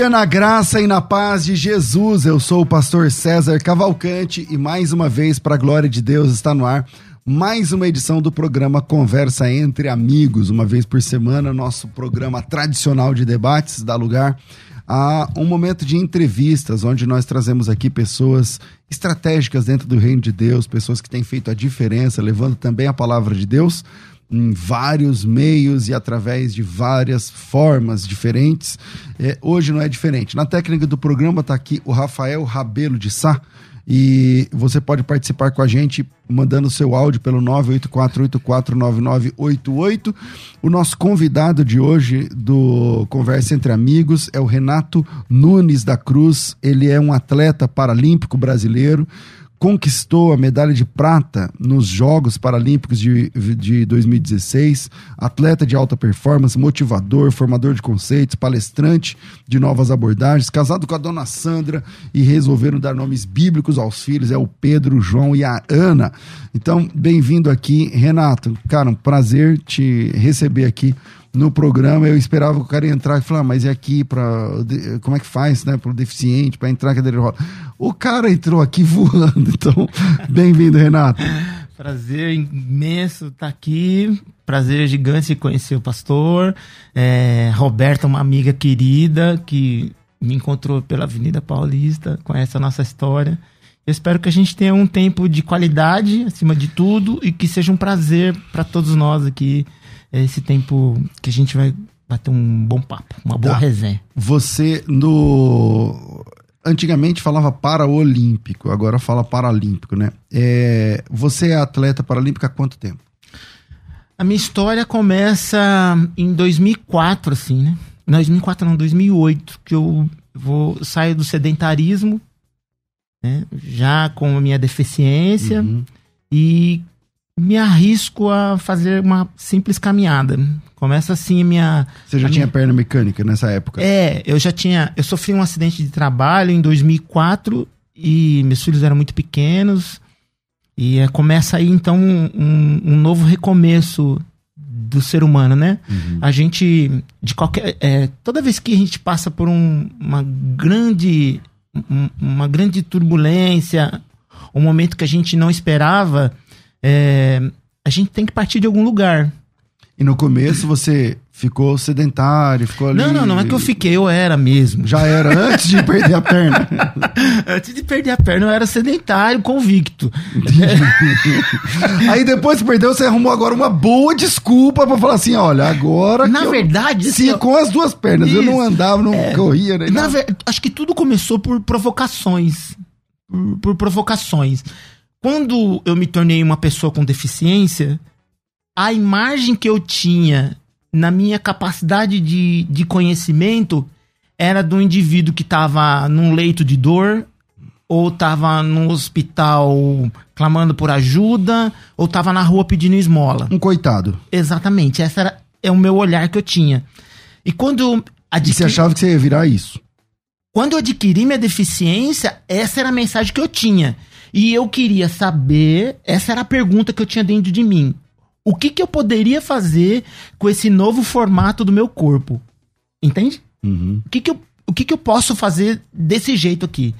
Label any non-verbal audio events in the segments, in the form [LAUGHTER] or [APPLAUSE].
Dia na graça e na paz de Jesus. Eu sou o pastor César Cavalcante e mais uma vez, para a glória de Deus, está no ar mais uma edição do programa Conversa entre Amigos. Uma vez por semana, nosso programa tradicional de debates dá lugar a um momento de entrevistas, onde nós trazemos aqui pessoas estratégicas dentro do reino de Deus, pessoas que têm feito a diferença, levando também a palavra de Deus em vários meios e através de várias formas diferentes. É, hoje não é diferente. Na técnica do programa está aqui o Rafael Rabelo de Sá. E você pode participar com a gente mandando seu áudio pelo 984849988. O nosso convidado de hoje do Conversa entre Amigos é o Renato Nunes da Cruz. Ele é um atleta paralímpico brasileiro conquistou a medalha de prata nos Jogos Paralímpicos de, de 2016, atleta de alta performance, motivador, formador de conceitos, palestrante de novas abordagens, casado com a dona Sandra e resolveram dar nomes bíblicos aos filhos, é o Pedro, o João e a Ana. Então, bem-vindo aqui, Renato. Cara, um prazer te receber aqui no programa, eu esperava que o cara entrar e falar, ah, mas e aqui para como é que faz, né, para o deficiente, para entrar cadeira de roda. O cara entrou aqui [LAUGHS] voando, então, bem-vindo, Renato. Prazer imenso estar tá aqui, prazer gigante conhecer o pastor, é, Roberta, uma amiga querida que me encontrou pela Avenida Paulista, conhece a nossa história. Eu espero que a gente tenha um tempo de qualidade, acima de tudo, e que seja um prazer para todos nós aqui é esse tempo que a gente vai bater um bom papo, uma boa tá. resenha. Você no antigamente falava paraolímpico, agora fala paralímpico, né? É, você é atleta paralímpico há quanto tempo? A minha história começa em 2004, assim, né? Não, 2004 não, 2008, que eu vou saio do sedentarismo, né? Já com a minha deficiência uhum. e me arrisco a fazer uma simples caminhada. Começa assim a minha. Você já tinha minha... perna mecânica nessa época? É, eu já tinha. Eu sofri um acidente de trabalho em 2004 e meus filhos eram muito pequenos. E é, começa aí então um, um, novo recomeço do ser humano, né? Uhum. A gente, de qualquer. É, toda vez que a gente passa por um, uma grande. uma grande turbulência, um momento que a gente não esperava é, a gente tem que partir de algum lugar. E no começo você ficou sedentário, ficou ali. Não, não, não é que eu fiquei, eu era mesmo. Já era [LAUGHS] antes de perder a perna. [LAUGHS] antes de perder a perna, eu era sedentário, convicto. [LAUGHS] Aí depois que perdeu, você arrumou agora uma boa desculpa para falar assim: olha, agora. Na verdade, sim, com as duas pernas. Isso. Eu não andava, não é, corria, né? Na ver... Acho que tudo começou por provocações. Por, por provocações. Quando eu me tornei uma pessoa com deficiência, a imagem que eu tinha na minha capacidade de, de conhecimento era do indivíduo que estava num leito de dor, ou estava no hospital clamando por ajuda, ou estava na rua pedindo esmola. Um coitado. Exatamente, essa era é o meu olhar que eu tinha. E quando adquiri... E você achava que você ia virar isso? Quando eu adquiri minha deficiência, essa era a mensagem que eu tinha. E eu queria saber, essa era a pergunta que eu tinha dentro de mim. O que, que eu poderia fazer com esse novo formato do meu corpo? Entende? Uhum. O, que, que, eu, o que, que eu posso fazer desse jeito aqui?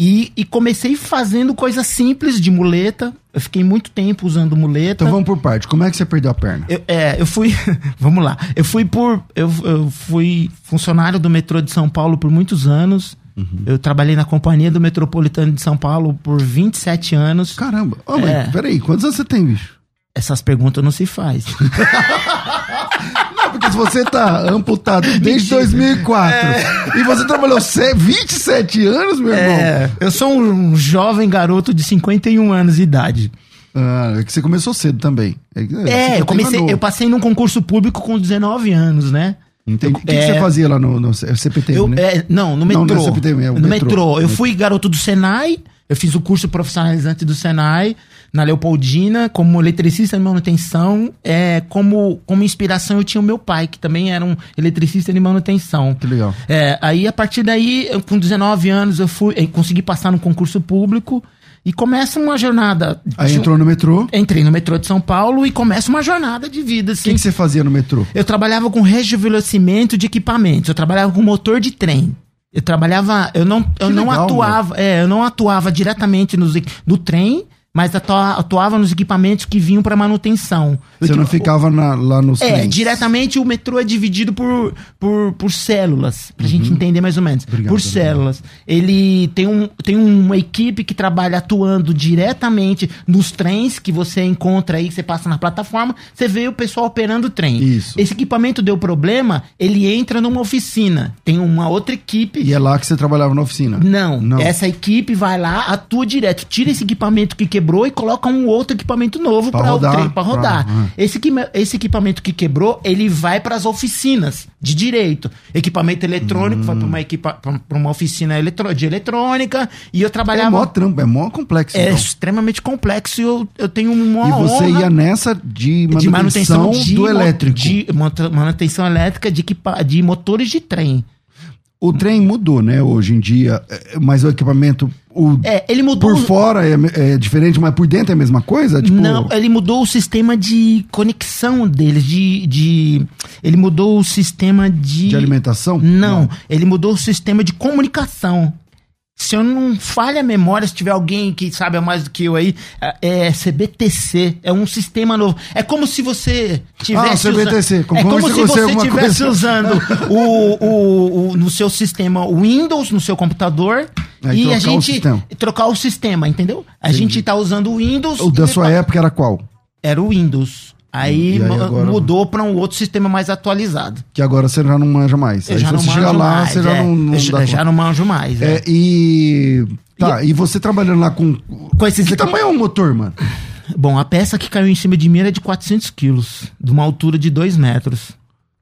E, e, comecei fazendo coisas simples de muleta. Eu fiquei muito tempo usando muleta. Então vamos por parte. Como é que você perdeu a perna? Eu, é, eu fui. [LAUGHS] vamos lá. Eu fui por. Eu, eu fui funcionário do metrô de São Paulo por muitos anos. Uhum. Eu trabalhei na companhia do Metropolitano de São Paulo por 27 anos. Caramba. Oh, mas é. peraí, quantos anos você tem, bicho? Essas perguntas não se faz. [LAUGHS] Porque se você tá amputado desde 2004 e você trabalhou se- 27 anos, meu irmão. É, eu sou um jovem garoto de 51 anos de idade. Ah, é que você começou cedo também. É, você É, eu comecei, eu passei num concurso público com 19 anos, né? Entendi. O que, que é- você fazia lá no, no CPT, Eu, né? é, não, no Não, metrô. não é CPTM, é no metrô. metrô. Eu fui garoto do Senai, eu fiz o curso profissionalizante do Senai, na Leopoldina, como eletricista de manutenção. É, como, como inspiração eu tinha o meu pai, que também era um eletricista de manutenção. Que legal. É, aí a partir daí, eu, com 19 anos, eu fui, eu consegui passar no concurso público e começa uma jornada. Aí de- um entrou no metrô. O Entrei no metrô de São Paulo e começa uma jornada de vida, assim. que você fazia no metrô? Eu trabalhava com rejuvenescimento de equipamentos, eu trabalhava com motor de trem. Eu trabalhava, eu não, eu Que não legal, atuava, é, eu não atuava diretamente nos, no trem, mas atua- atuava nos equipamentos que vinham para manutenção. Você não ficava na- lá nos é, trens? diretamente o metrô é dividido por, por, por células, pra gente entender mais ou menos. Uhum. Obrigado, por células. Ele tem, um, tem uma equipe que trabalha atuando diretamente nos trens que você encontra aí, que você passa na plataforma, você vê o pessoal operando o trem. Isso. Esse equipamento deu problema, ele entra numa oficina. Tem uma outra equipe. E é lá que você trabalhava na oficina? Não, Não. essa equipe vai lá, atua direto, tira esse equipamento que quebrou e coloca um outro equipamento novo Pra para o rodar, trem, pra- rodar. ah. Esse, equi- esse equipamento que quebrou, ele vai para as oficinas de direito. Equipamento eletrônico vai para uma, equipa, pra pra uma oficina eletrô- de eletrônica e eu É trabalhava. mó trampo, é mó complexo. É então. extremamente complexo e eu, eu tenho uma E você ia nessa de manutenção, de manutenção de do elétrico. de manu- manutenção elétrica de, equipa, de motores de trem. O trem mudou, né, hoje em dia, é, mas o equipamento, o, É, ele mudou por fora é, é diferente, mas por dentro é a mesma coisa? Tipo, Não, ele mudou o sistema de conexão deles, de, de ele mudou o sistema de de alimentação? Não, ele mudou o sistema de comunicação. Se eu não falha a memória, se tiver alguém que sabe mais do que eu aí, é é CBTC, é um sistema novo. É como se você tivesse Ah, CBTC, usando, como é como se você estivesse usando o, o, o- no seu sistema Windows, no seu computador, Aí e a o gente sistema. trocar o sistema, entendeu? A gente tá usando o Windows. O da sua época era qual? era o Windows. Aí, E aí agora- mudou para um outro sistema mais atualizado. Que agora você já não manja mais. Eu Aí já não você chegar lá, mais. você já é. não, não Eu já, já não manjo mais. é. É, e. Tá, e você trabalhando lá com. Com esses Que tamanho é o motor, mano? Bom, a peça que caiu em cima de mim era de 400 quilos, de uma altura de 2 metros.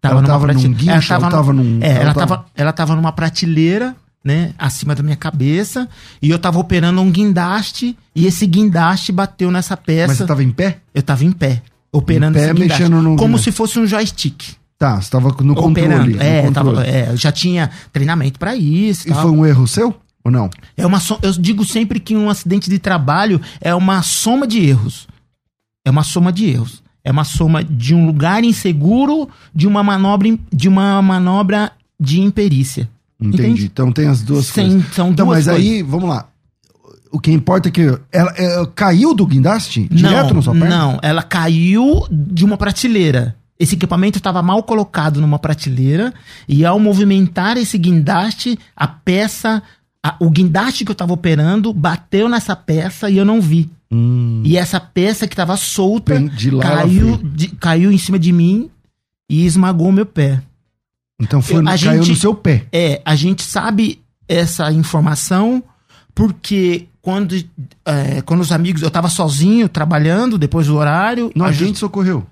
Ela tava prate- num guincho, ela tava, ela tava no- num- É, ela ela, tava- tava... ela tava numa prateleira, né, acima da minha cabeça, e eu tava operando um guindaste, e esse guindaste bateu nessa peça. Mas você tava em pé? Eu tava em pé, operando Em pé, mexendo no como se fosse um joystick. Tá, você tava no controle. operando. no É, controle. tava- é, eu já tinha treinamento pra isso. E tal. foi um erro seu? Ou não? É uma so- eu digo sempre que um acidente de trabalho é uma soma de erros. É uma soma de erros. É uma soma de um lugar inseguro, de uma manobra, de uma manobra de imperícia. Entendi. Entende? Então tem as duas Sim, coisas. são Então, duas mas coisas. aí, vamos lá. O que importa é que ela, é, caiu do guindaste? Direto não, na sua perna? Não, ela caiu de uma prateleira. Esse equipamento estava mal colocado numa prateleira e ao movimentar esse guindaste, a peça, a- o guindaste que eu estava operando bateu nessa peça e eu não vi. Hum, E essa peça que estava solta ela caiu, de- caiu em cima de mim e esmagou meu pé. então foi, a caiu gente- no seu pé. É, a gente sabe essa informação porque quando, é, quando os amigos. Eu tava sozinho trabalhando depois do horário. Não, a gente- gente socorreu.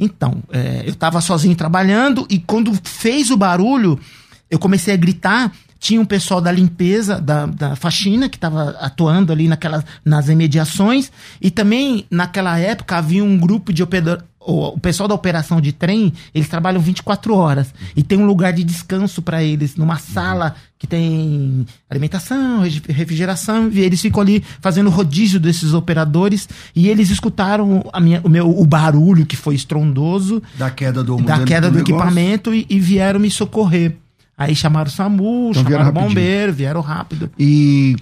Então, é, eu tava sozinho trabalhando e quando fez o barulho, eu comecei a gritar. Tinha um pessoal da limpeza, da, da faxina, que estava atuando ali naquelas, nas imediações. E também, naquela época, havia um grupo de. O, pessoal da operação de trem, eles trabalham 24 horas. E tem um lugar de descanso para eles, numa sala que tem alimentação, refrigeração. E eles ficam ali fazendo rodízio desses operadores. E eles escutaram a minha, o, meu, o barulho que foi estrondoso Da queda do da queda do, negócio. equipamento e, e vieram me socorrer. Aí chamaram o SAMU, Então chamaram o bombeiro, vieram rápido. E.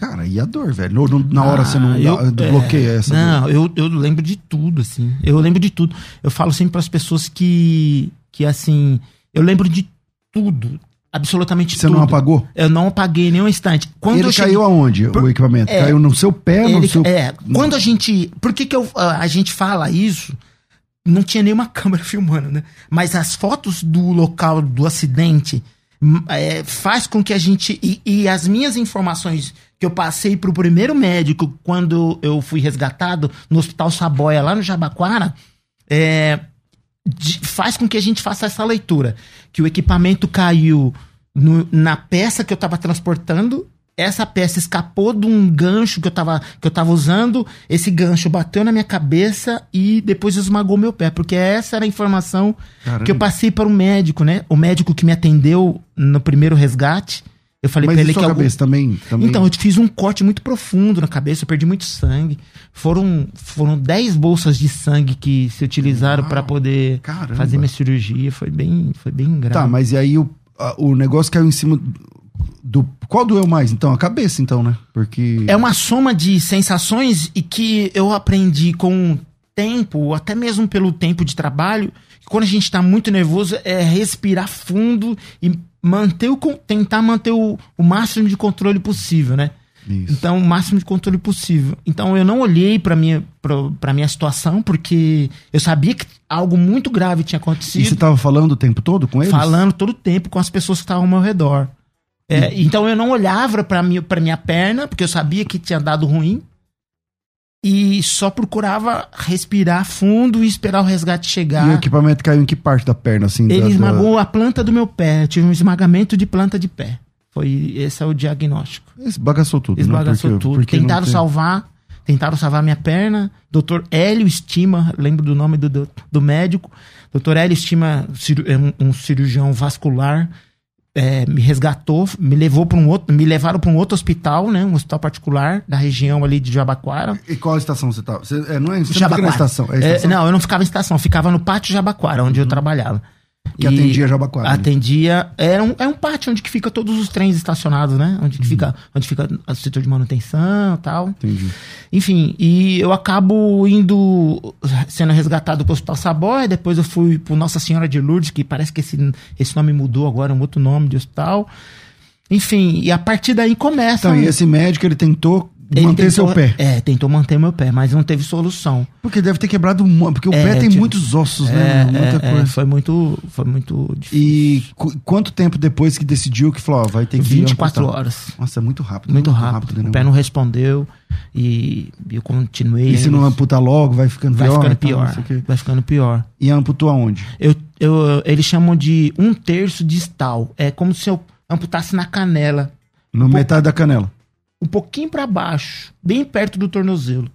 Cara, e a dor, velho? Não- Na hora você não Ah, eu- dá- é, bloqueia essa dor? Não, eu, eu lembro de tudo, assim. Eu lembro de tudo. Eu falo sempre para as pessoas que, que, assim, eu lembro de tudo. Absolutamente Você tudo. não apagou? Eu não apaguei nenhum instante. Quando Ele cheguei- caiu aonde, Por- o equipamento? é, caiu no seu pé, no Ele- seu... É, quando a gente. Por que, que eu- a a gente fala isso? não tinha nenhuma [LAUGHS] câmera filmando, né? Mas as fotos do local do acidente é, faz com que a gente. E, e as minhas informações que eu passei pro primeiro médico quando eu fui resgatado no Hospital Saboia, lá no Jabaquara, é, de- faz com que a gente faça essa leitura. Que o equipamento caiu no- na peça que eu tava transportando. Essa peça escapou de um gancho que eu, tava, que eu tava usando. Esse gancho bateu na minha cabeça e depois esmagou meu pé. Porque essa era a informação Caramba. que eu passei para o médico, né? O médico que me atendeu no primeiro resgate. Eu falei Mas pra ele que sua algum- cabeça também, também? então, eu fiz um corte muito profundo na cabeça, eu perdi muito sangue. Foram, foram 10 bolsas de sangue que se utilizaram para poder caramba. fazer minha cirurgia. Foi bem, foi bem grave. Tá, mas e aí o, a- o negócio caiu em cima do. Qual doeu mais? Então, a cabeça, então, né? Porque. É uma soma de sensações e que eu aprendi com o tempo, até mesmo pelo tempo de trabalho, que quando a gente tá muito nervoso é respirar fundo e manter o, tentar manter o, o máximo de controle possível, né? Isso. Então, o máximo de controle possível. Então, eu não olhei pra minha, pra minha situação, porque eu sabia que algo muito grave tinha E você acontecido, tava falando o tempo todo com eles? falando todo o tempo com as pessoas que estavam ao meu redor. É, Então, eu não olhava pra minha, pra minha perna, porque eu sabia que tinha dado ruim, e só procurava respirar fundo e esperar o resgate E o chegar. equipamento caiu em que parte da perna, assim? da- Ele da- esmagou a planta do meu pé, eu tive um esmagamento de planta de pé. Foi, esse é o diagnóstico. Esbagaçou tudo, Esbagaçou né? Porque- tudo. porque Tentaram tem- salvar, tentaram salvar minha perna. Doutor Hélio Estima, lembro do nome do, do, do médico. Doutor Hélio Estima é um, um cirurgião vascular, é, me resgatou, me levou para um outro, me levaram para um outro hospital, né, um hospital particular da região ali de Jabaquara. E qual estação você tava? Você, é, não é, você não Jabaquara. na estação? É É, estação não, eu não ficava em estação, eu ficava no pátio Jabaquara, onde eu trabalhava. Que atendia Jabaquara. Atendia. Era um, é um pátio onde que fica todos os trens estacionados, né? Onde que fica, onde fica o setor de manutenção e tal. Entendi. Enfim, e eu acabo indo, sendo resgatado pro Hospital Saboia, depois eu fui pro Nossa Senhora de Lourdes, que parece que esse, esse nome mudou agora, é um outro nome de hospital. Enfim, e a partir daí começa... Então, e esse médico, ele tentou ele manter tentou- seu pé. É, tentou manter meu pé, mas não teve solução. Porque deve ter quebrado muito. Porque o É, pé tem tipo, muitos ossos, É, né? Muita é, é, coisa. foi muito, foi muito difícil. E qu- quanto tempo depois que decidiu que falou, ó, vai ter que 24 amputar? horas. Nossa, é muito rápido. Muito rápido. né? o pé não respondeu e eu continuei. E se não amputar logo, vai ficando vai pior. ficando então, pior. não sei o quê. Vai ficando pior. E amputou aonde? Eu, eu, eles chamam de um terço distal. É como se eu amputasse na canela, No metade da canela. Um pouquinho pra baixo, bem perto do tornozelo.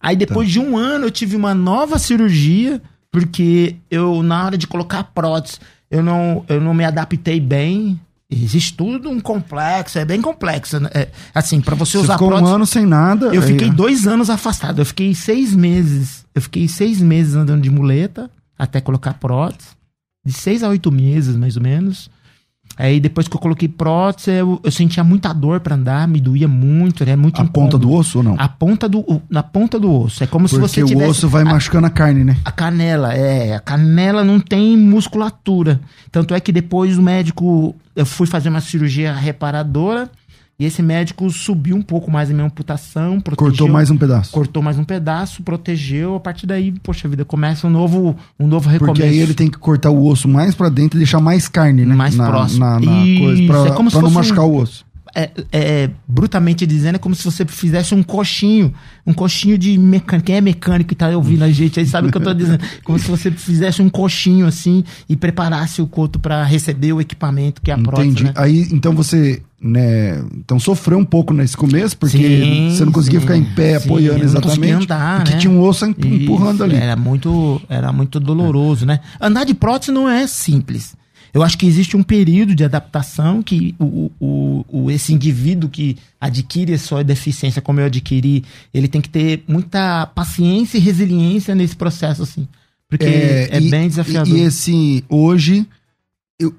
Aí Tá. depois de um ano eu tive uma nova cirurgia, porque eu, na hora de colocar a prótese, eu não, eu não me adaptei bem. Existe tudo um complexo, é bem complexo. né? É, assim, pra você Você usar ficou prótese. um ano sem nada. Eu aí- fiquei dois anos afastado. Eu fiquei seis meses. Eu fiquei seis meses andando de muleta até colocar prótese. De seis a oito meses, mais ou menos. Aí depois que eu coloquei prótese, eu, eu sentia muita dor pra andar, me doía muito, era muito A ponta do osso ou não? A ponta do, o- na ponta do osso. É como se Porque você o tivesse osso vai a, machucando a carne, né? a canela, é, a canela não tem musculatura. Tanto é que depois o médico, eu fui fazer uma cirurgia reparadora e esse médico subiu um pouco mais a minha amputação, protegeu, Cortou mais um pedaço. cortou mais um pedaço, protegeu. A partir daí, poxa vida, começa um novo, um novo recomeço. Porque aí ele tem que cortar o osso mais pra dentro e deixar mais carne, né? Mais na, próximo. Na, na coisa, pra, é como pra não machucar um- o osso. é, é, brutamente dizendo, é como se você fizesse um coxinho, um coxinho de mecânico. Quem é mecânico e tá ouvindo a gente aí sabe o que eu tô dizendo. [LAUGHS] Como se você fizesse um coxinho assim e preparasse o coto para receber o equipamento que é a prótese, Entendi. né? Aí, então você, né, então sofreu um pouco nesse começo, porque Sim, você não conseguia sim, ficar em pé sim, apoiando exatamente, andar, porque né? tinha um osso emp- empurrando Isso, ali. Era muito, era muito doloroso, né? Andar de prótese não é simples. Eu acho que existe um período de adaptação que o, o, o- esse indivíduo que adquire a sua deficiência, como eu adquiri, ele tem que ter muita paciência e resiliência nesse processo, assim. Porque é, e- bem desafiador. E, e esse, hoje,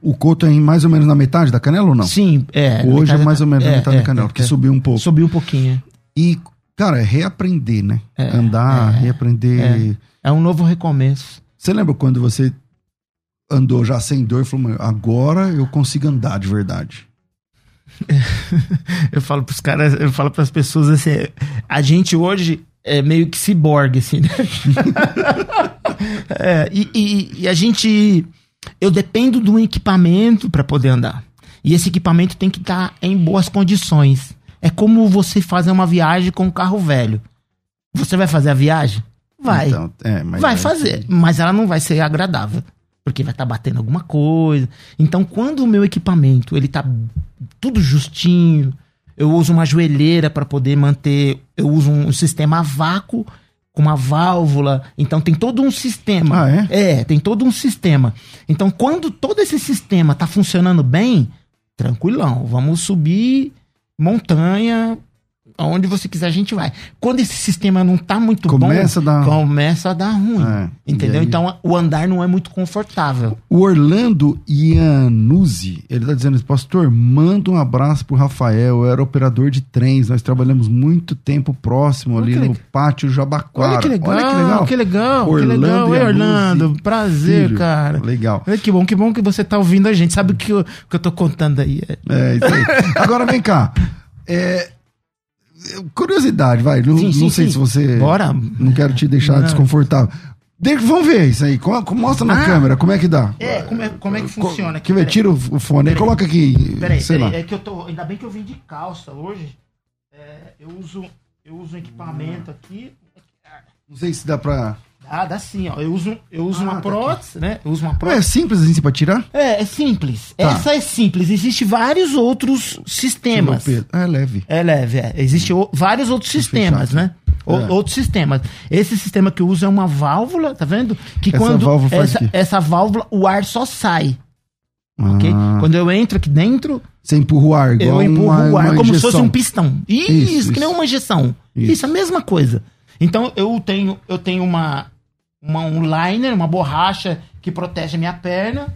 o coto é em mais ou menos na metade da canela ou não? Sim, é. hoje é mais ou menos na é, metade é, da canela, é, porque é. subiu um pouco. Subiu um pouquinho. E, cara, é reaprender, né? É, Andar, é, reaprender. É um novo recomeço. Você lembra quando você andou já sem dor e falou, "Meu, agora eu consigo andar de verdade? [LAUGHS] Eu falo pros caras, eu falo pras pessoas assim, a gente hoje é meio que ciborgue, assim, né? [LAUGHS] É, e, e- e a gente. Eu dependo de um equipamento para poder andar. E esse equipamento tem que estar em boas condições. É como você fazer uma viagem com um carro velho. Você vai fazer a viagem? Vai. Então, é, vai é- fazer, mas ela não vai ser agradável, porque vai estar batendo alguma coisa. Então, quando o meu equipamento ele tá tudo justinho, eu uso uma joelheira para poder manter, eu uso um sistema a vácuo com uma válvula, então tem todo um sistema. Ah, é? É, tem todo um sistema. Então, quando todo esse sistema tá funcionando bem, tranquilão, vamos subir montanha, aonde você quiser a gente vai. Quando esse sistema não tá muito Começa a bom, dar- começa a dar ruim. É, entendeu? aí- Então o andar não é muito confortável. O Orlando Iannuzzi, ele tá dizendo, pastor, manda um abraço pro Rafael, eu era operador de trens, nós trabalhamos muito tempo próximo ali que no pátio Jabaquara. Olha que legal, Olha que legal. que legal, que Orlando legal. Oi, Iannuzzi, Orlando, prazer, filho. cara. Legal. Olha que bom, que bom que você tá ouvindo a gente. Sabe o que eu, que eu tô contando aí? É, isso aí. [LAUGHS] Agora vem cá. É, curiosidade, vai. Não, Sim, não sim, sei sim. se você. Bora. Não quero te deixar Não. desconfortável. De- vamos ver isso aí. Mostra na Ah. câmera como é que dá. É, como é, como é que funciona? Que, tira o, fone aí, coloca aqui. Peraí, sei peraí, lá. é que eu tô. Ainda bem que eu vim de calça hoje. É, eu uso eu uso um equipamento aqui. Não sei se dá pra. Ah, dá sim, ó. Eu uso, eu uso Ah, uma tá prótese, né? Eu uso uma é prótese. simples assim pra tirar? É, é simples. Tá. Essa é simples. Existem vários outros sistemas. Ah, é leve. É leve, é. Existem o- vários outros sistemas, né? O- É. Outros sistemas. Esse sistema que eu uso é uma válvula, tá vendo? Que Essa quando válvula essa, essa válvula, o ar só sai, ok? Ah, Quando eu entro aqui dentro, Você empurra o ar, igual eu empurro uma, o ar uma como se injeção. fosse um pistão. Isso, Isso, que nem isso. uma injeção. Isso. Isso. a mesma coisa. Então eu tenho, eu tenho uma, uma um liner, uma borracha que protege a minha perna.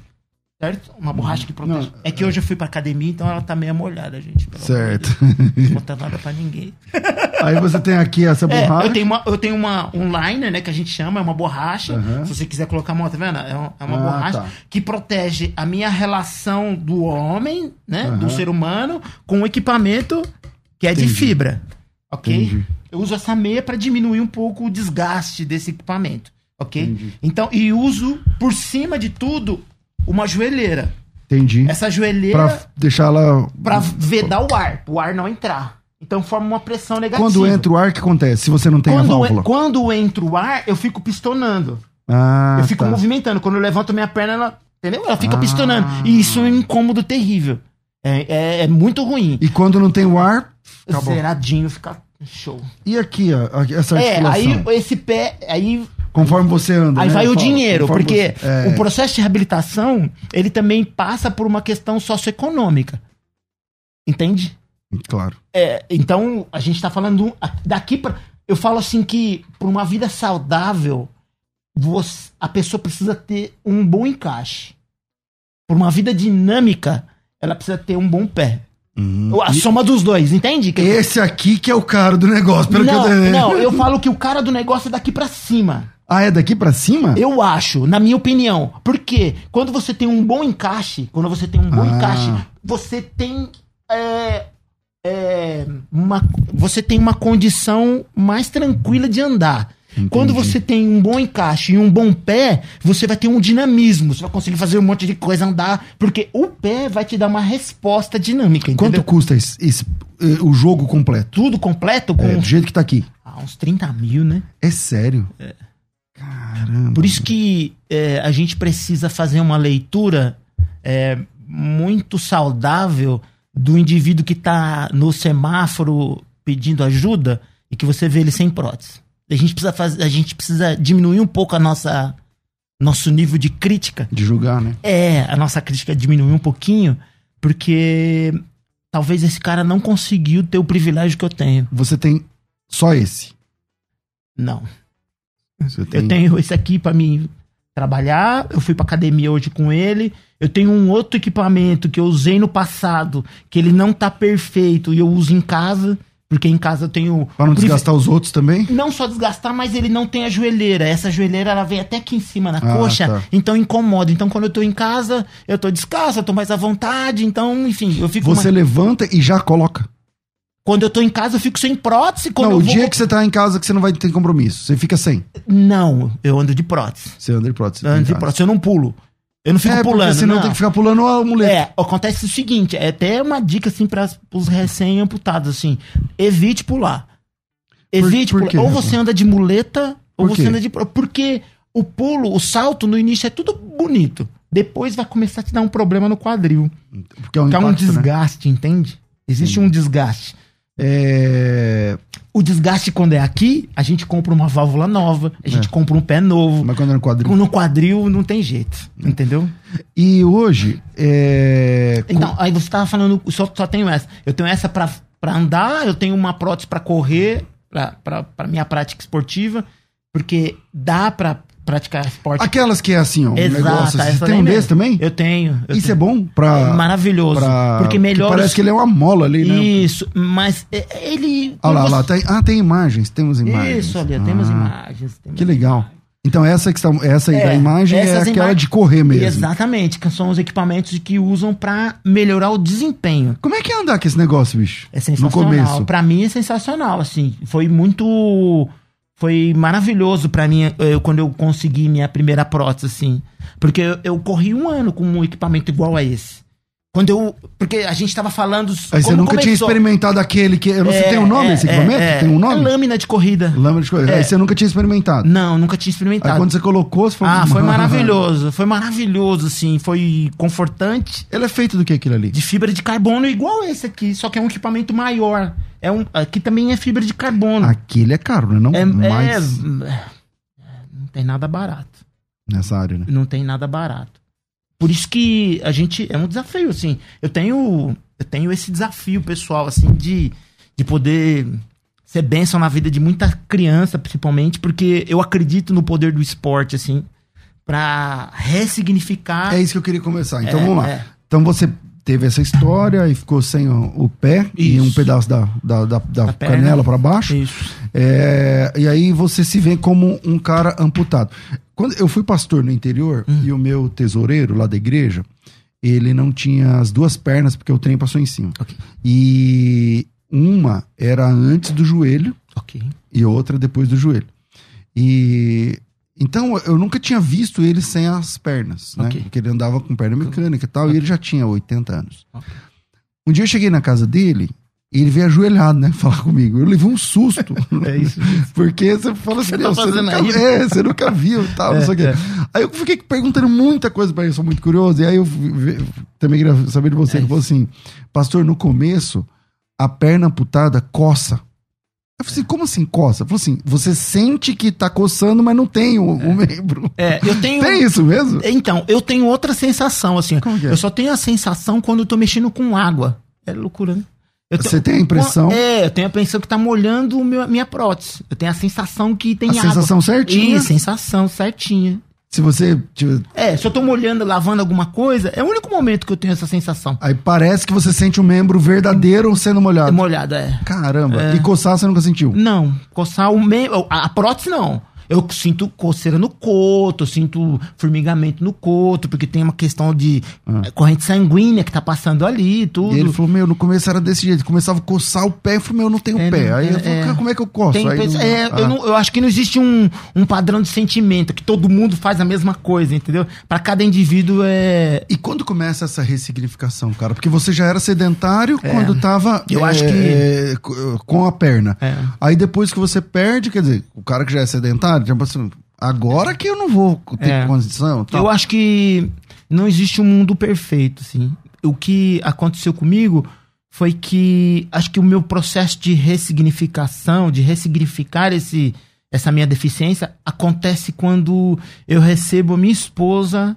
Certo? Uma borracha que protege. Não, é que hoje eu fui pra academia, então ela tá meio molhada, gente. de Certo. Não [LAUGHS] conta nada pra ninguém. [LAUGHS] Aí você tem aqui essa É, borracha. eu tenho, uma, eu tenho uma, um liner, né, que a gente chama, é uma borracha. Aham. Se você quiser colocar a mão, tá vendo? É uma, é uma Ah, borracha tá. que protege a minha relação do homem, né, Aham. do ser humano, com o equipamento que é de Entendi. fibra. Ok? Entendi. Eu uso essa meia para diminuir um pouco o desgaste desse equipamento. Ok? Entendi. Então, e uso por cima de tudo uma joelheira. Entendi. Essa joelheira Pra deixar ela. para vedar o ar, o ar não entrar. Então forma uma pressão negativa. Quando entra o ar, o que acontece? Se você não tem a quando, válvula. en- quando entra o ar, eu fico pistonando. Ah, eu fico tá. movimentando. Quando eu levanto minha perna, ela, entendeu? Ela fica Ah. pistonando. E isso é um incômodo terrível. É, é- é muito ruim. E quando não tem o ar, acabou. Zeradinho fica show. E aqui, ó, essa É, articulação? aí esse pé, aí, Conforme você anda. aí né? vai o dinheiro, conforme porque você- é, o processo de reabilitação, ele também passa por uma questão socioeconômica. Entende? Claro. É, então, a gente tá falando daqui para Eu falo assim que, para uma vida saudável, você- a pessoa precisa ter um bom encaixe. Por uma vida dinâmica, ela precisa ter um bom pé. Uhum. A soma dos dois, entende? Que- Esse aqui que é o cara do negócio, pelo não, que eu não, eu falo que o cara do negócio é daqui pra cima. Ah, é daqui pra cima? Eu acho, na minha opinião. Porque quando você tem um bom encaixe, quando você tem um bom Ah. encaixe, você tem. é, é, uma, você tem uma condição mais tranquila de andar. Quando você tem um bom encaixe e um bom pé, você vai ter um dinamismo. Você vai conseguir fazer um monte de coisa andar. Porque o pé vai te dar uma resposta dinâmica. Quanto Entendeu? custa esse- esse- eh, o jogo completo? Tudo completo com É, do jeito que tá aqui. ah, uns 30 mil, né? É sério? Caramba. Por isso que é, a gente precisa fazer uma leitura é, muito saudável do indivíduo que está no semáforo pedindo ajuda e que você vê ele sem prótese. A gente precisa, fazer, a gente precisa diminuir um pouco a nossa nosso nível de crítica. De julgar, né? É, a nossa crítica diminuir um pouquinho, porque talvez esse cara não conseguiu ter o privilégio que eu tenho. Você tem só esse. Não. Você tem... Eu tenho esse aqui pra mim trabalhar. Eu fui pra academia hoje com ele. Eu tenho um outro equipamento que eu usei no passado, que ele não tá perfeito e eu uso em casa, porque em casa eu tenho. Pra não desgastar os outros também? Não só desgastar, mas ele não tem a joelheira. Essa joelheira ela vem até aqui em cima na Ah, coxa, tá. então incomoda. Então quando eu tô em casa, eu tô descalço, eu tô mais à vontade. Então, enfim, eu fico Você mais... levanta e já coloca. Quando eu tô em casa, eu fico sem prótese. Quando não, o vou... dia que você tá em casa que você não vai ter compromisso, você fica sem. Não, eu ando de prótese. Você anda de prótese. Eu ando de prótese, eu não pulo. Eu não fico É, pulando. senão não. tem que ficar pulando a mulher. É, acontece o seguinte, é até uma dica assim para os recém-amputados assim, evite pular. Evite por pular. quê, Ou você anda de muleta, ou Por você quê? anda de porque o pulo, o salto no início é tudo bonito. Depois vai começar a te dar um problema no quadril, Porque é um que é um impacto, né? desgaste, entende? Existe um desgaste. É... O desgaste quando é aqui, a gente compra uma válvula nova, a gente É. compra um pé novo. Mas quando é no quadril. No quadril não tem jeito, entendeu? E hoje, é... Então, aí você tava falando, só, só tenho essa. Eu tenho essa pra, pra andar, eu tenho uma prótese pra correr, pra, pra, pra minha prática esportiva, porque dá pra praticar esporte. Aquelas que é assim, ó, um Exato, negócio. Assim. Você tem daí um desse também? Eu tenho. eu Isso tenho. é bom pra... É maravilhoso. pra- Porque melhora. Parece que ele é uma mola ali, né? Isso, mas é- ele. Olha lá, você- lá, tem... Ah, tem imagens, temos imagens. Isso, ali, temos Ah, imagens. temos Que legal. imagens. Então essa, que está, essa aí É, da imagem é aquela de correr mesmo. Exatamente, que são os equipamentos que usam pra melhorar o desempenho. Como é que é andar com esse negócio, bicho? É sensacional. No começo. Pra mim é sensacional, assim. Foi muito. Foi maravilhoso pra mim eu, quando eu consegui minha primeira prótese, assim. Porque eu, eu corri um ano com um equipamento igual a esse. Quando eu. Porque a gente tava falando. Aí você nunca tinha começou. experimentado aquele que... Eu não sei, É, tem um nome é, esse é, equipamento? é. Tem um nome? É lâmina de corrida. Lâmina de coisa. É. Aí você nunca tinha experimentado. Não, nunca tinha Aí experimentado. quando você colocou, você falou... Ah, foi maravilhoso. Foi maravilhoso, assim. Foi confortante. Ele é feito do que aquilo ali? De fibra de carbono igual esse aqui, só que é um equipamento maior. É um, aqui também é fibra de carbono. Aquele é caro, né? Não é, mais é- não tem nada barato. nessa área, né? Não tem nada barato. Por isso que a gente é um desafio assim. Eu tenho eu tenho esse desafio pessoal assim de de poder ser bênção na vida de muita criança, principalmente porque eu acredito no poder do esporte assim para ressignificar É isso que eu queria começar. Então É, vamos lá. é. Então você teve essa história e ficou sem o, pé e Isso. um pedaço da, da, da, da canela para baixo. É, e aí você se vê como um cara amputado. Quando eu fui pastor no interior Hum. e o meu tesoureiro lá da igreja, ele não tinha as duas pernas porque o trem passou em cima. Ok. E uma era antes do joelho OK. e outra depois do joelho. E então eu nunca tinha visto ele sem as pernas, né? Ok. Porque ele andava com perna mecânica e tal, e ele já tinha 80 anos. Ok. Um dia eu cheguei na casa dele e ele veio ajoelhado, né? [LAUGHS] Falar comigo. Eu levei um susto. [LAUGHS] É isso. Porque você fala assim, Você tá "Meu, você, nunca, aí?" é, você nunca viu e tal, não É, sei o quê. é. Aí eu fiquei perguntando muita coisa pra ele, sou muito curioso. E aí eu também queria saber de você. É Ele falou assim, pastor, no começo, a perna amputada coça. Eu falei assim, como assim coça? Falou assim, você sente que tá coçando, mas não tem o, o membro. É, eu tenho [LAUGHS] Tem isso mesmo? Então, eu tenho outra sensação, assim. Como que é? Eu só tenho a sensação quando eu tô mexendo com água. É loucura, né? Eu Você tem a impressão? É, eu tenho a impressão que tá molhando meu, a minha prótese. Eu tenho a sensação que tem A água. sensação certinha? Isso, sensação certinha. Se você... tiver- É, se eu tô molhando, lavando alguma coisa, é o único momento que eu tenho essa sensação. Aí parece que você sente o membro verdadeiro sendo É molhado. é. Caramba. E coçar você nunca sentiu? Não, coçar o. A, a prótese não. Eu sinto coceira no coto, eu sinto formigamento no coto, porque tem uma questão de eh, corrente sanguínea que tá passando ali e tudo. Ah. E ele falou, meu, no começo era desse jeito. Começava a coçar o pé. Eu falei, meu, eu não tenho É, pé. Aí é, eu falei, é. cara, como é que eu coço? Tem Aí é, Ah. eu, não- eu acho que não existe um, um padrão de sentimento, que todo mundo faz a mesma coisa, entendeu? Pra cada indivíduo é. E quando começa essa ressignificação, cara? Porque você já era sedentário quando tava Eu é, acho que- é, co- com a perna. É. Aí depois que você perde, quer dizer, o cara que já é sedentário, tipo assim, agora que eu não vou ter É. condição. tal. Eu acho que não existe um mundo perfeito, assim. O que aconteceu comigo foi que acho que o meu processo de ressignificação, de ressignificar esse, essa minha deficiência, acontece quando eu recebo a minha esposa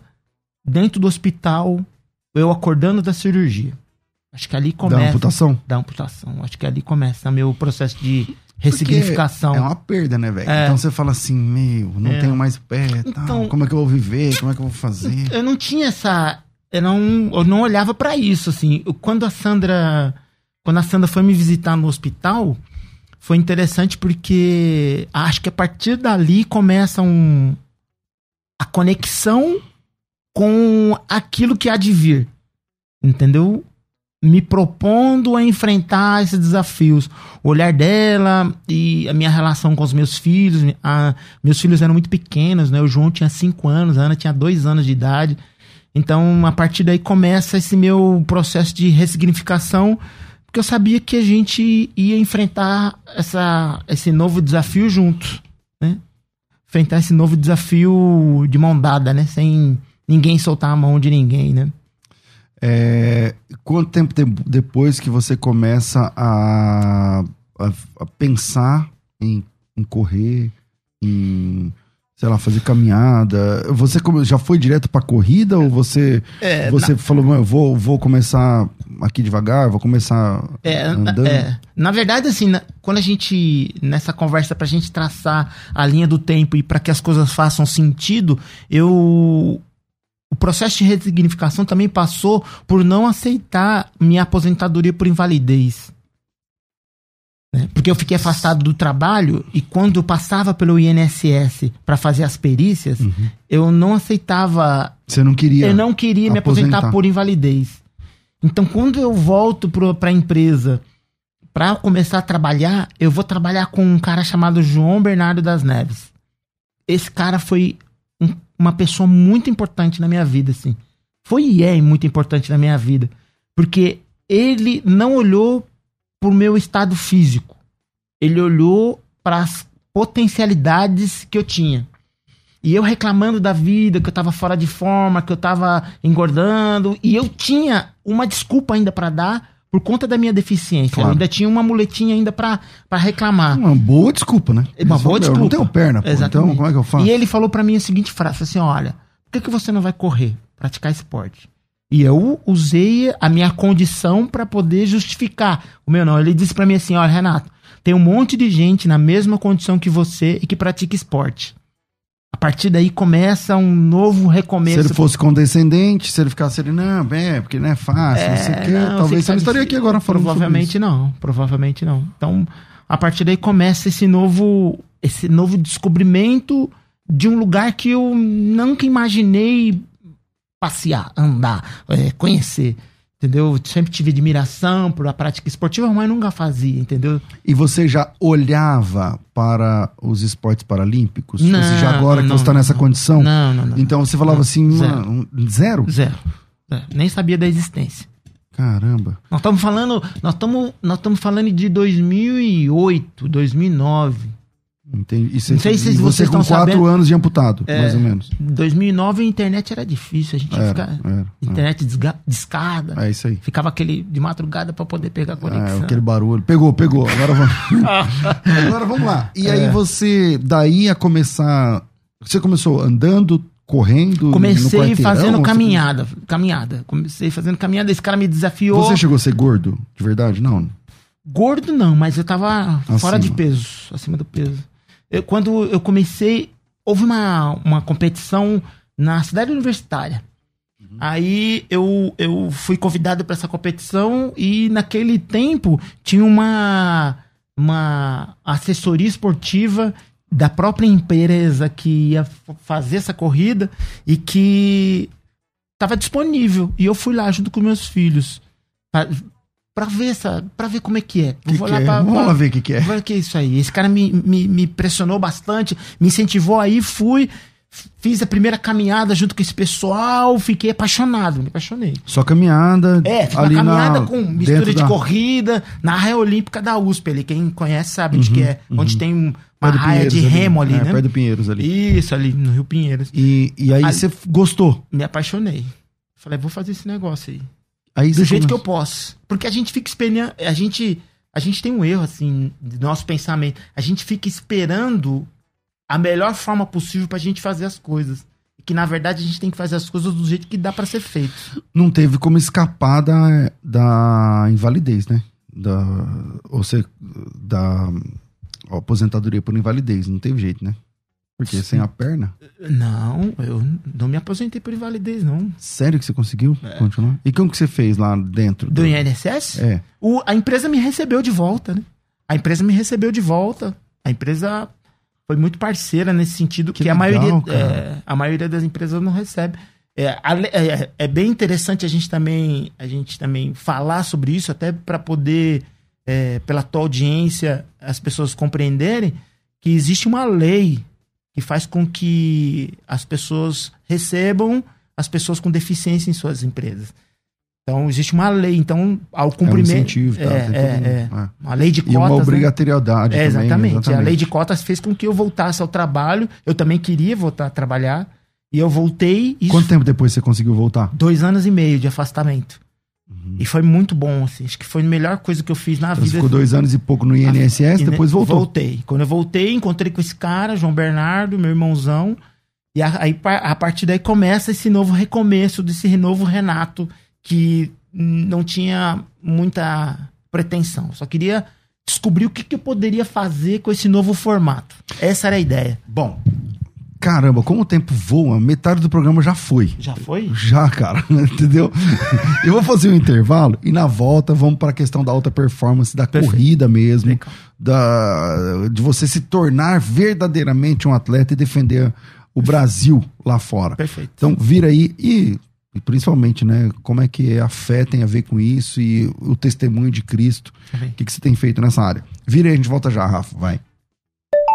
dentro do hospital, eu acordando da cirurgia. Acho que ali Da começa. amputação. Da amputação. Acho que ali começa meu processo de ressignificação. Porque É uma perda, né, velho? É. Então você fala assim, meu, não É. tenho mais pé, tal, Então- como é que eu vou viver? Como é que eu vou fazer? eu não tinha essa. Eu não, eu não olhava pra isso, assim. Quando a Sandra. Quando a Sandra foi me visitar no hospital, foi interessante porque acho que a partir dali começa um, a conexão com aquilo que há de vir. Entendeu? Me propondo a enfrentar esses desafios. O olhar dela e a minha relação com os meus filhos. A, meus filhos eram muito pequenos, né? O João tinha 5 anos, a Ana tinha 2 anos de idade. Então, a partir daí começa esse meu processo de ressignificação, porque eu sabia que a gente ia enfrentar essa, esse novo desafio juntos, né? Enfrentar esse novo desafio de mão dada, né? Sem ninguém soltar a mão de ninguém, né? É, quanto tempo de- depois que você começa a, a- a pensar em, em correr, em, sei lá, fazer caminhada? Você come- já foi direto pra corrida ou você, É, você falou, "Mano, eu vou, vou começar aqui devagar, vou começar É, andando? é. Na verdade, assim, na- quando a gente, nessa conversa, pra gente traçar a linha do tempo e para que as coisas façam sentido, eu. O processo de resignificação também passou por não aceitar minha aposentadoria por invalidez. Né? Porque eu fiquei afastado do trabalho e quando eu passava pelo INSS para fazer as perícias, Uhum. eu não aceitava Você não queria? eu não queria me aposentar aposentar. por invalidez. Então, quando eu volto para a empresa para começar a trabalhar, eu vou trabalhar com um cara chamado João Bernardo das Neves. Esse cara foi um- uma pessoa muito importante na minha vida, assim. Foi e é muito importante na minha vida. Porque ele não olhou para o meu estado físico. Ele olhou para as potencialidades que eu tinha. E eu reclamando da vida, que eu tava fora de forma, que eu tava engordando. E eu tinha uma desculpa ainda pra dar por conta da minha deficiência. Claro. Eu ainda tinha uma muletinha ainda pra pra reclamar. Uma boa desculpa, né? Uma boa Eu desculpa. não tenho perna, pô, Exatamente. então como é que eu faço? E ele falou pra mim a seguinte frase, assim, olha, por que, que você não vai correr, praticar esporte? E eu usei a minha condição pra poder justificar o meu não. Ele disse pra mim assim, olha, Renato, tem um monte de gente na mesma condição que você e que pratica esporte. A partir daí começa um novo Se recomeço. ele fosse condescendente, se ele ficasse ali, não, é, porque não é fácil, não sei o quê, eu sei talvez você não estaria aqui agora falando Provavelmente não, provavelmente não. Então, a partir daí começa esse novo, esse novo descobrimento de um lugar que eu nunca imaginei passear, andar, é, conhecer. Entendeu? Eu sempre tive admiração por a prática esportiva, mas nunca fazia, entendeu? E você já olhava para os esportes paralímpicos? Não, você já agora que não, você está nessa não. condição? Não, não, não. Então você falava assim, zero. um- zero? Zero. Zero. Nem sabia da existência. Caramba. Nós estamos falando, nós estamos, nós estamos falando de 2008, 2009. Entendi. E você, Não sei se você vocês com estão quatro sabendo. anos de amputado, É. mais ou menos. Em 2009 a internet era difícil, a gente Era, ficava era, internet discada. É isso aí. Ficava aquele de madrugada pra poder pegar a É, conexão. aquele barulho. Pegou, pegou. Agora vamos. [LAUGHS] Agora vamos lá. E aí É. você, daí a começar. Você começou andando, correndo? Comecei fazendo caminhada, caminhada. Comecei fazendo caminhada, esse cara me desafiou. Você chegou a ser gordo? De verdade? Não. Gordo não, mas eu tava fora de Acima. peso, acima do peso. Eu- quando eu comecei, houve uma, uma competição na cidade universitária. Aí eu, eu fui convidado para essa competição e naquele tempo tinha uma, uma assessoria esportiva da própria empresa que ia fazer essa corrida e que estava disponível. E eu fui lá junto com meus filhos pra, ver essa, para ver como é que é. Que Vou que lá é? pra- Vamos pra- lá ver o que, que é. Olha que é isso aí. Esse cara me, me, me pressionou bastante, me incentivou aí, fui, fiz a primeira caminhada junto com esse pessoal, fiquei apaixonado, me apaixonei. Só caminhada. É, fiz uma ali caminhada na, com mistura de da- corrida na raia olímpica da USP ali. Quem conhece sabe onde que é, onde tem um- uma raia de remo ali, é, né? Perto do Pinheiros ali. Isso, ali no Rio Pinheiros. E, e aí Ali- você gostou. Me apaixonei. Falei, vou fazer esse negócio aí. Aí do jeito que eu posso. Porque a gente fica esperando. A gente, a gente tem um erro, assim, do nosso pensamento. A gente fica esperando a melhor forma possível pra gente fazer as coisas. E que, na verdade, a gente tem que fazer as coisas do jeito que dá pra ser feito. Não teve como escapar da, da invalidez, né? Da, ou seja, da aposentadoria por invalidez. Não teve jeito, né? Porque sem a perna. Não, eu não me aposentei por invalidez, não. Sério que você conseguiu continuar? E como que você fez lá dentro? É. Do INSS? É. O- a empresa me recebeu de volta, né? A empresa me recebeu de volta. A empresa foi muito parceira nesse sentido, Que que, a, legal, maioria, cara. é, a maioria das empresas não recebe. É, é, é, bem interessante a gente também a gente também falar sobre isso até para poder é, pela tua audiência as pessoas compreenderem que existe uma lei que faz com que as pessoas recebam as pessoas com deficiência em suas empresas. Então, existe uma lei. Então, ao cumprimento. É um incentivo, tá? é, é, é, é. Uma lei de cotas. E uma né? obrigatoriedade. É, também, exatamente. exatamente. A lei de cotas fez com que eu voltasse ao trabalho. Eu também queria voltar a trabalhar. E eu voltei. Isso... Quanto tempo depois você conseguiu voltar? Dois anos e meio de afastamento. Uhum. E foi muito bom, assim. Acho que foi a melhor coisa que eu fiz na então, vida. Você ficou dois anos e pouco no INSS, a... depois voltou? Voltei. Quando eu voltei, encontrei com esse cara, João Bernardo, meu irmãozão. E aí, a partir daí começa esse novo recomeço, desse novo Renato, que não tinha muita pretensão. Só queria descobrir o que, que eu poderia fazer com esse novo formato. Essa era a ideia. Bom, caramba, como o tempo voa, metade do programa já foi. Já foi? Já, cara, [LAUGHS] entendeu? Eu vou fazer um intervalo e na volta vamos para a questão da alta performance, da Perfeito. corrida mesmo, da, de você se tornar verdadeiramente um atleta e defender o Brasil lá fora. Perfeito. Então, vira aí e, e, principalmente, né, como é que a fé tem a ver com isso e o testemunho de Cristo. O que, que você tem feito nessa área? Vira aí, a gente volta já, Rafa, vai.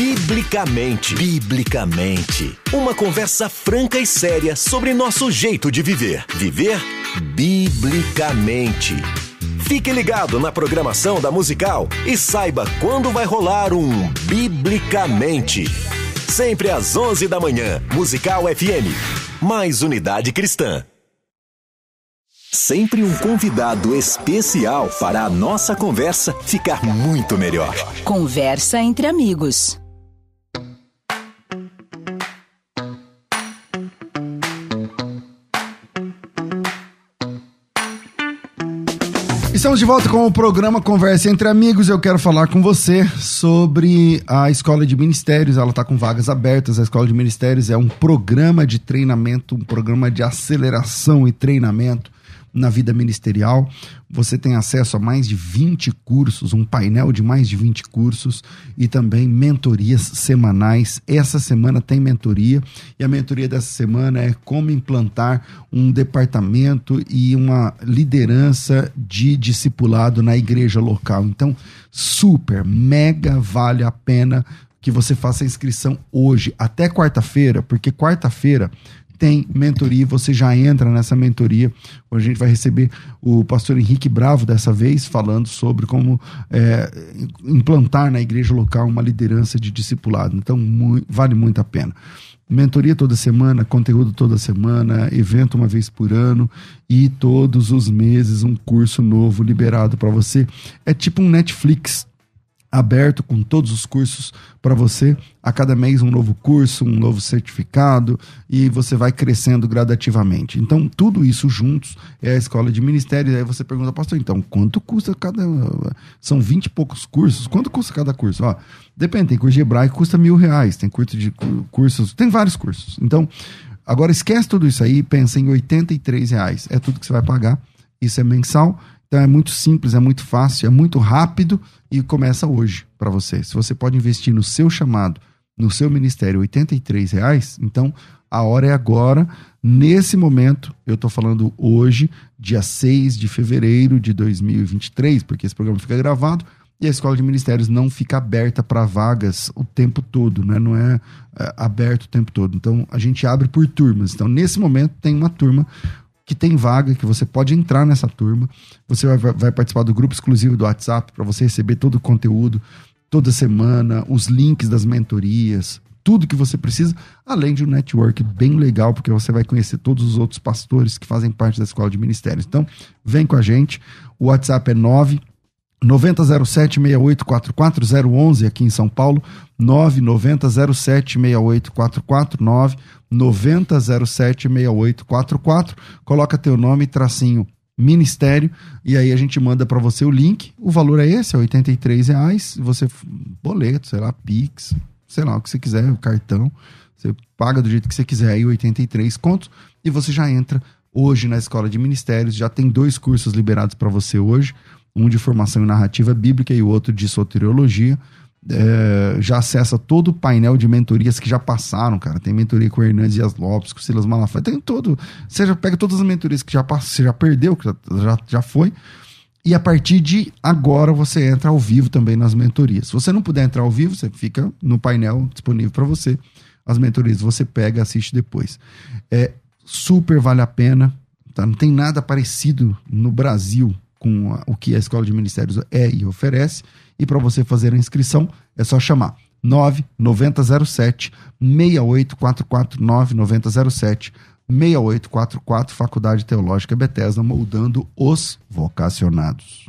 Biblicamente, biblicamente. Uma conversa franca e séria sobre nosso jeito de viver. Viver biblicamente. Fique ligado na programação da Musical e saiba quando vai rolar um Biblicamente. Sempre às 11 da manhã, Musical FM. Mais unidade cristã. Sempre um convidado especial para a nossa conversa ficar muito melhor. Conversa entre amigos. Estamos de volta com o programa Conversa entre Amigos. Eu quero falar com você sobre a Escola de Ministérios. Ela está com vagas abertas. A Escola de Ministérios é um programa de treinamento, um programa de aceleração e treinamento na vida ministerial. Você tem acesso a mais de 20 cursos, um painel de mais de 20 cursos e também mentorias semanais. Essa semana tem mentoria e a mentoria dessa semana é como implantar um departamento e uma liderança de discipulado na igreja local. Então, super, mega vale a pena que você faça a inscrição hoje, até quarta-feira, porque quarta-feira tem mentoria, você já entra nessa mentoria. A gente vai receber o pastor Henrique Bravo dessa vez, falando sobre como é, implantar na igreja local uma liderança de discipulado. Então, muito, vale muito a pena. Mentoria toda semana, conteúdo toda semana, evento uma vez por ano e todos os meses um curso novo liberado para você. É tipo um Netflix aberto com todos os cursos para você. A cada mês um novo curso, um novo certificado e você vai crescendo gradativamente. Então, tudo isso juntos é a escola de ministérios. Aí você pergunta, pastor, então, quanto custa cada. São 20 e poucos cursos? Quanto custa cada curso? Ó, depende, tem curso de hebraico custa mil reais, tem curso de cursos, tem vários cursos. Então, agora esquece tudo isso aí, pensa em 83 reais. É tudo que você vai pagar. Isso é mensal então é muito simples, é muito fácil, é muito rápido e começa hoje para você. Se você pode investir no seu chamado, no seu ministério, R$ reais, então a hora é agora. Nesse momento, eu estou falando hoje, dia 6 de fevereiro de 2023, porque esse programa fica gravado e a escola de ministérios não fica aberta para vagas o tempo todo, né? não é, é aberto o tempo todo. Então a gente abre por turmas. Então, nesse momento, tem uma turma que tem vaga, que você pode entrar nessa turma. Você vai, vai participar do grupo exclusivo do WhatsApp para você receber todo o conteúdo toda semana, os links das mentorias, tudo que você precisa, além de um network bem legal, porque você vai conhecer todos os outros pastores que fazem parte da escola de ministérios. Então, vem com a gente. O WhatsApp é 9 9007-6844, 011 aqui em São Paulo, 99007-6844, 99007-6844. Coloca teu nome, tracinho ministério, e aí a gente manda para você o link. O valor é esse, é 83 reais. Você, boleto, sei lá, Pix, sei lá, o que você quiser, o cartão. Você paga do jeito que você quiser aí, 83 contos, e você já entra hoje na escola de ministérios. Já tem dois cursos liberados para você hoje um de formação em narrativa bíblica e o outro de soteriologia. É, já acessa todo o painel de mentorias que já passaram, cara. Tem mentoria com o Hernandes Dias Lopes, com o Silas Malafaia, tem todo. Você já pega todas as mentorias que já passou, você já perdeu, que já, já, foi. E a partir de agora você entra ao vivo também nas mentorias. Se você não puder entrar ao vivo, você fica no painel disponível para você. As mentorias você pega, assiste depois. É super vale a pena. Tá? Não tem nada parecido no Brasil com o que a Escola de Ministérios é e oferece. E para você fazer a inscrição, é só chamar 9907 6844 9907 6844 Faculdade Teológica Bethesda moldando os vocacionados.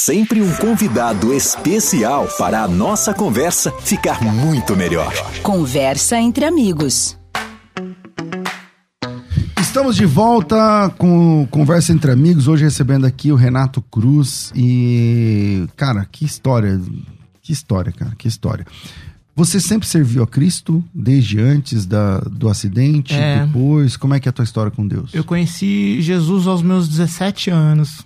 Sempre um convidado especial para a nossa conversa ficar muito melhor. Conversa entre amigos. Estamos de volta com Conversa entre Amigos, hoje recebendo aqui o Renato Cruz e, cara, que história, que história, cara, que história. Você sempre serviu a Cristo desde antes da, do acidente, É. depois? Como é que é a tua história com Deus? Eu conheci Jesus aos meus 17 anos.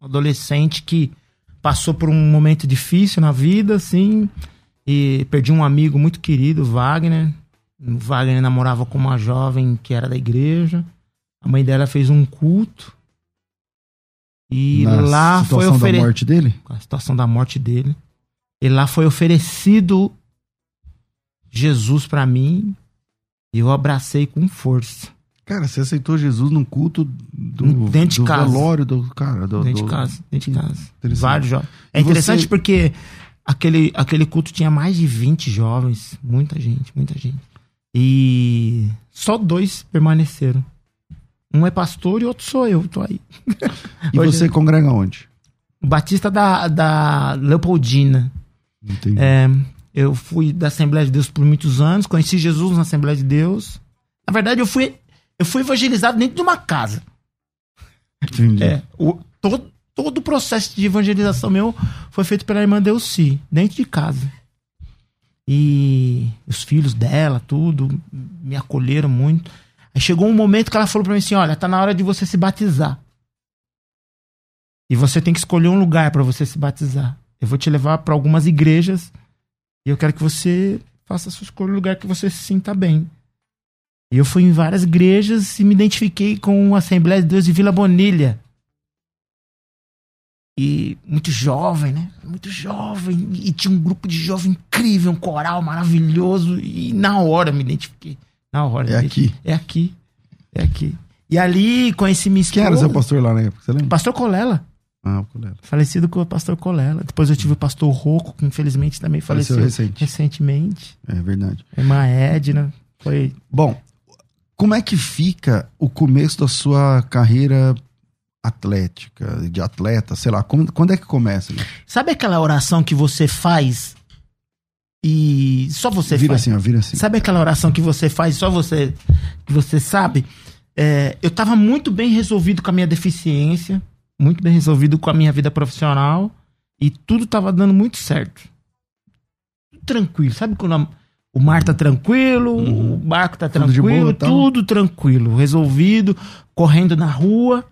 Um adolescente que passou por um momento difícil na vida, assim. E perdi um amigo muito querido, Wagner. O Wagner namorava com uma jovem que era da igreja. A mãe dela fez um culto. E Na lá foi situação da oferecido. morte dele? a situação da morte dele. E lá foi oferecido Jesus pra mim. E eu abracei com força. Cara, você aceitou Jesus num culto do, Dentro de do casa. velório do cara. Do, Dentro do- de casa, dentro de casa. Vários jovens. É interessante você- porque aquele, aquele culto tinha mais de 20 jovens. Muita gente, muita gente. E só dois permaneceram. Um é pastor e outro sou eu, tô aí. E [LAUGHS] Hoje- você congrega onde? O Batista da, da Leopoldina. Entendi. É, eu fui da Assembleia de Deus por muitos anos, conheci Jesus na Assembleia de Deus. Na verdade, eu fui, eu fui evangelizado dentro de uma casa. Entendi. É, o, todo, todo o processo de evangelização meu foi feito pela irmã Delci, dentro de casa. E os filhos dela, tudo, me acolheram muito. Aí chegou um momento que ela falou pra mim assim: olha, tá na hora de você se batizar. E você tem que escolher um lugar pra você se batizar. Eu vou te levar pra algumas igrejas e eu quero que você faça a sua escolha, um lugar que você se sinta bem. E eu fui em várias igrejas e me identifiquei com a Assembleia de Deus de Vila Bonilha. E muito jovem, né? Muito jovem. E tinha um grupo de jovem incrível, um coral maravilhoso. E na hora me identifiquei. Na hora. É aqui. É aqui. É aqui. E ali conheci minha esposa. Quem era seu pastor lá na época? Você lembra? Pastor Colela. Ah, o Colero. Falecido com o pastor Colela. Depois eu tive o pastor Rocco, que infelizmente também Faleceu faleceu, recente. recentemente. É verdade. A irmã Edna. Foi Bom, como é que fica o começo da sua carreira atlética, de atleta, sei lá, como- quando é que começa? né? Sabe aquela oração que você faz e só você vira faz? assim, ó, vira assim. Sabe aquela oração que você faz e só você que você sabe? É, eu tava muito bem resolvido com a minha deficiência, muito bem resolvido com a minha vida profissional e tudo tava dando muito certo. Tranquilo, sabe quando a- o mar tá tranquilo, o barco tá tranquilo, boa, então. tudo tranquilo, resolvido, correndo na rua,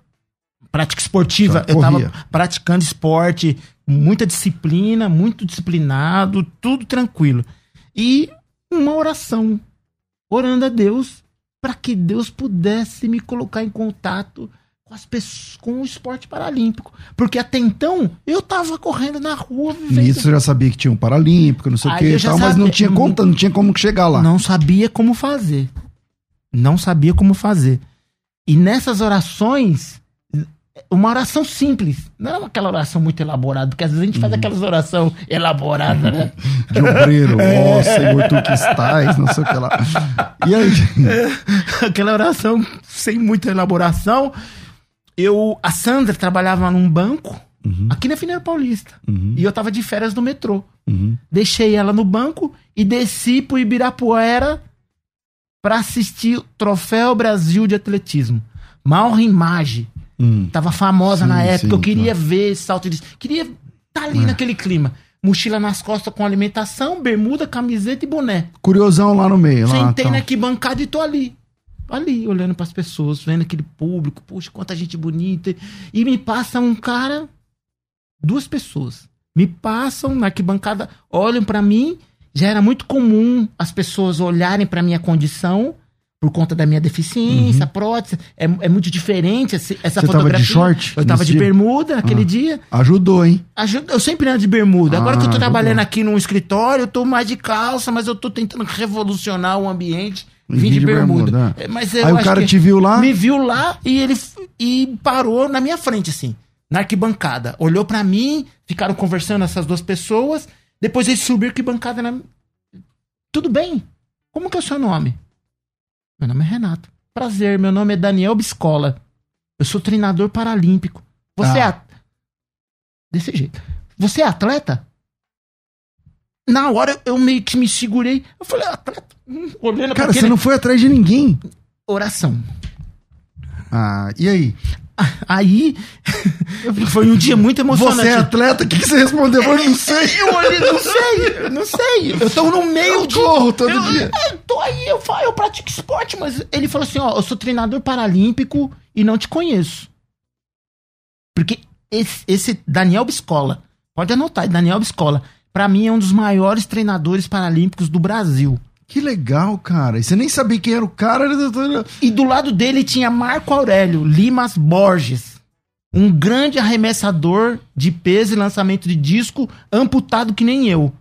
prática esportiva, eu tava praticando esporte, muita disciplina, muito disciplinado, tudo tranquilo. E uma oração, orando a Deus para que Deus pudesse me colocar em contato com, as pessoas, com o esporte paralímpico. Porque até então eu tava correndo na rua vivendo. Nisso você já sabia que tinha um Paralímpico, não sei o que eu e tal, mas não tinha conta, não tinha como chegar lá. Não sabia como fazer. Não sabia como fazer. E nessas orações, uma oração simples. Não era aquela oração muito elaborada, porque às vezes a gente faz aquelas oração elaborada, né? [LAUGHS] De obreiro, [LAUGHS] ó Senhor, tu que estás, não sei o que lá. E aí? [LAUGHS] aquela oração sem muita elaboração. Eu, a Sandra trabalhava num banco aqui na Fineira Paulista. E eu tava de férias no metrô. Uhum. Deixei ela no banco e desci pro Ibirapuera pra assistir o Troféu Brasil de Atletismo. Mauro Image. Hum. Tava famosa Sim, na época. sim, eu queria claro. ver esse salto de. Queria estar ali naquele clima. Mochila nas costas com alimentação, bermuda, camiseta e boné. Curiosão lá no meio. Lá, Sentei tal. na arquibancada e tô ali. Ali, olhando pras pessoas, vendo aquele público, puxa, quanta gente bonita. E me passa um cara, duas pessoas. Me passam na arquibancada, olham pra mim. Já era muito comum as pessoas olharem pra minha condição por conta da minha deficiência, prótese. É, é muito diferente esse- essa Uhum. Você tava de fotografia. short Eu tava de dia? bermuda naquele Ah. dia. Ajudou, hein? Ajuda- Eu sempre ando de bermuda. Agora Ah, que eu tô ajudou. trabalhando aqui num escritório, eu tô mais de calça, mas eu tô tentando revolucionar o ambiente. Vim de, bermuda. bermuda, É, Mas Aí o cara te viu lá. Me viu lá e ele e parou na minha frente, assim, na arquibancada. Olhou pra mim, ficaram conversando essas duas pessoas. Depois ele subiu a arquibancada na. Tudo bem? Como que é o seu nome? Meu nome é Renato. Prazer, meu nome é Daniel Biscola. Eu sou treinador paralímpico. Você Ah. é. at- Desse jeito. Você é atleta? Na hora eu meio que me segurei. Eu falei, atleta? Hum, Olhando Cara, você não foi atrás de ninguém. Oração. Ah, e aí? [LAUGHS] Aí [LAUGHS] foi um dia muito emocionante. Você é atleta? O que, que você respondeu? Eu não sei. [LAUGHS] Eu olhei, não sei, eu não sei. Eu tô no meio Eu de. corro todo eu, dia. é, tô aí, eu, fa- eu pratico esporte, mas ele falou assim: ó, eu sou treinador paralímpico e não te conheço. Porque esse, esse Daniel Biscola, pode anotar, Daniel Biscola, pra mim é um dos maiores treinadores paralímpicos do Brasil. Que legal, cara. E você nem sabia quem era o cara. E do lado dele tinha Marco Aurélio Limas Borges, um grande arremessador de peso e lançamento de disco, amputado que nem eu.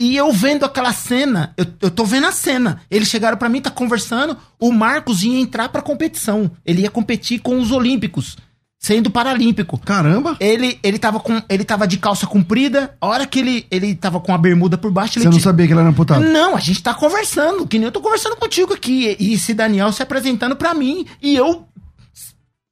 E eu vendo aquela cena, eu, eu tô vendo a cena. Eles chegaram pra mim, tá conversando. O Marcos ia entrar pra competição. Ele ia competir com os Olímpicos, sendo paralímpico. Caramba. Ele, ele, tava com, ele tava de calça comprida. A hora que ele, ele tava com a bermuda por baixo, ele Você não sabia que ele era amputado? não, a gente tá conversando, que nem eu tô conversando contigo aqui. E esse Daniel se apresentando pra mim. E eu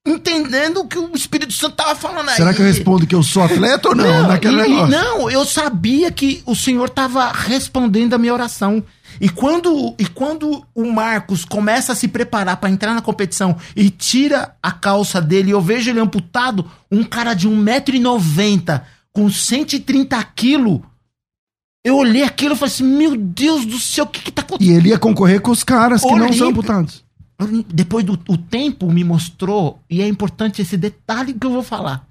entendendo o que o Espírito Santo tava falando aí. Será que eu respondo que eu sou atleta ou não? Naquele e- e- negócio. não, eu sabia que o Senhor tava respondendo a minha oração. E quando, e quando o Marcos começa a se preparar pra entrar na competição e tira a calça dele, e eu vejo ele amputado, um cara de 1,90m com 130 quilos. Eu olhei aquilo e falei assim: Meu Deus do céu, o que, que tá acontecendo? E ele ia concorrer com os caras que não são amputados. Depois do o tempo me mostrou, e é importante esse detalhe que eu vou falar,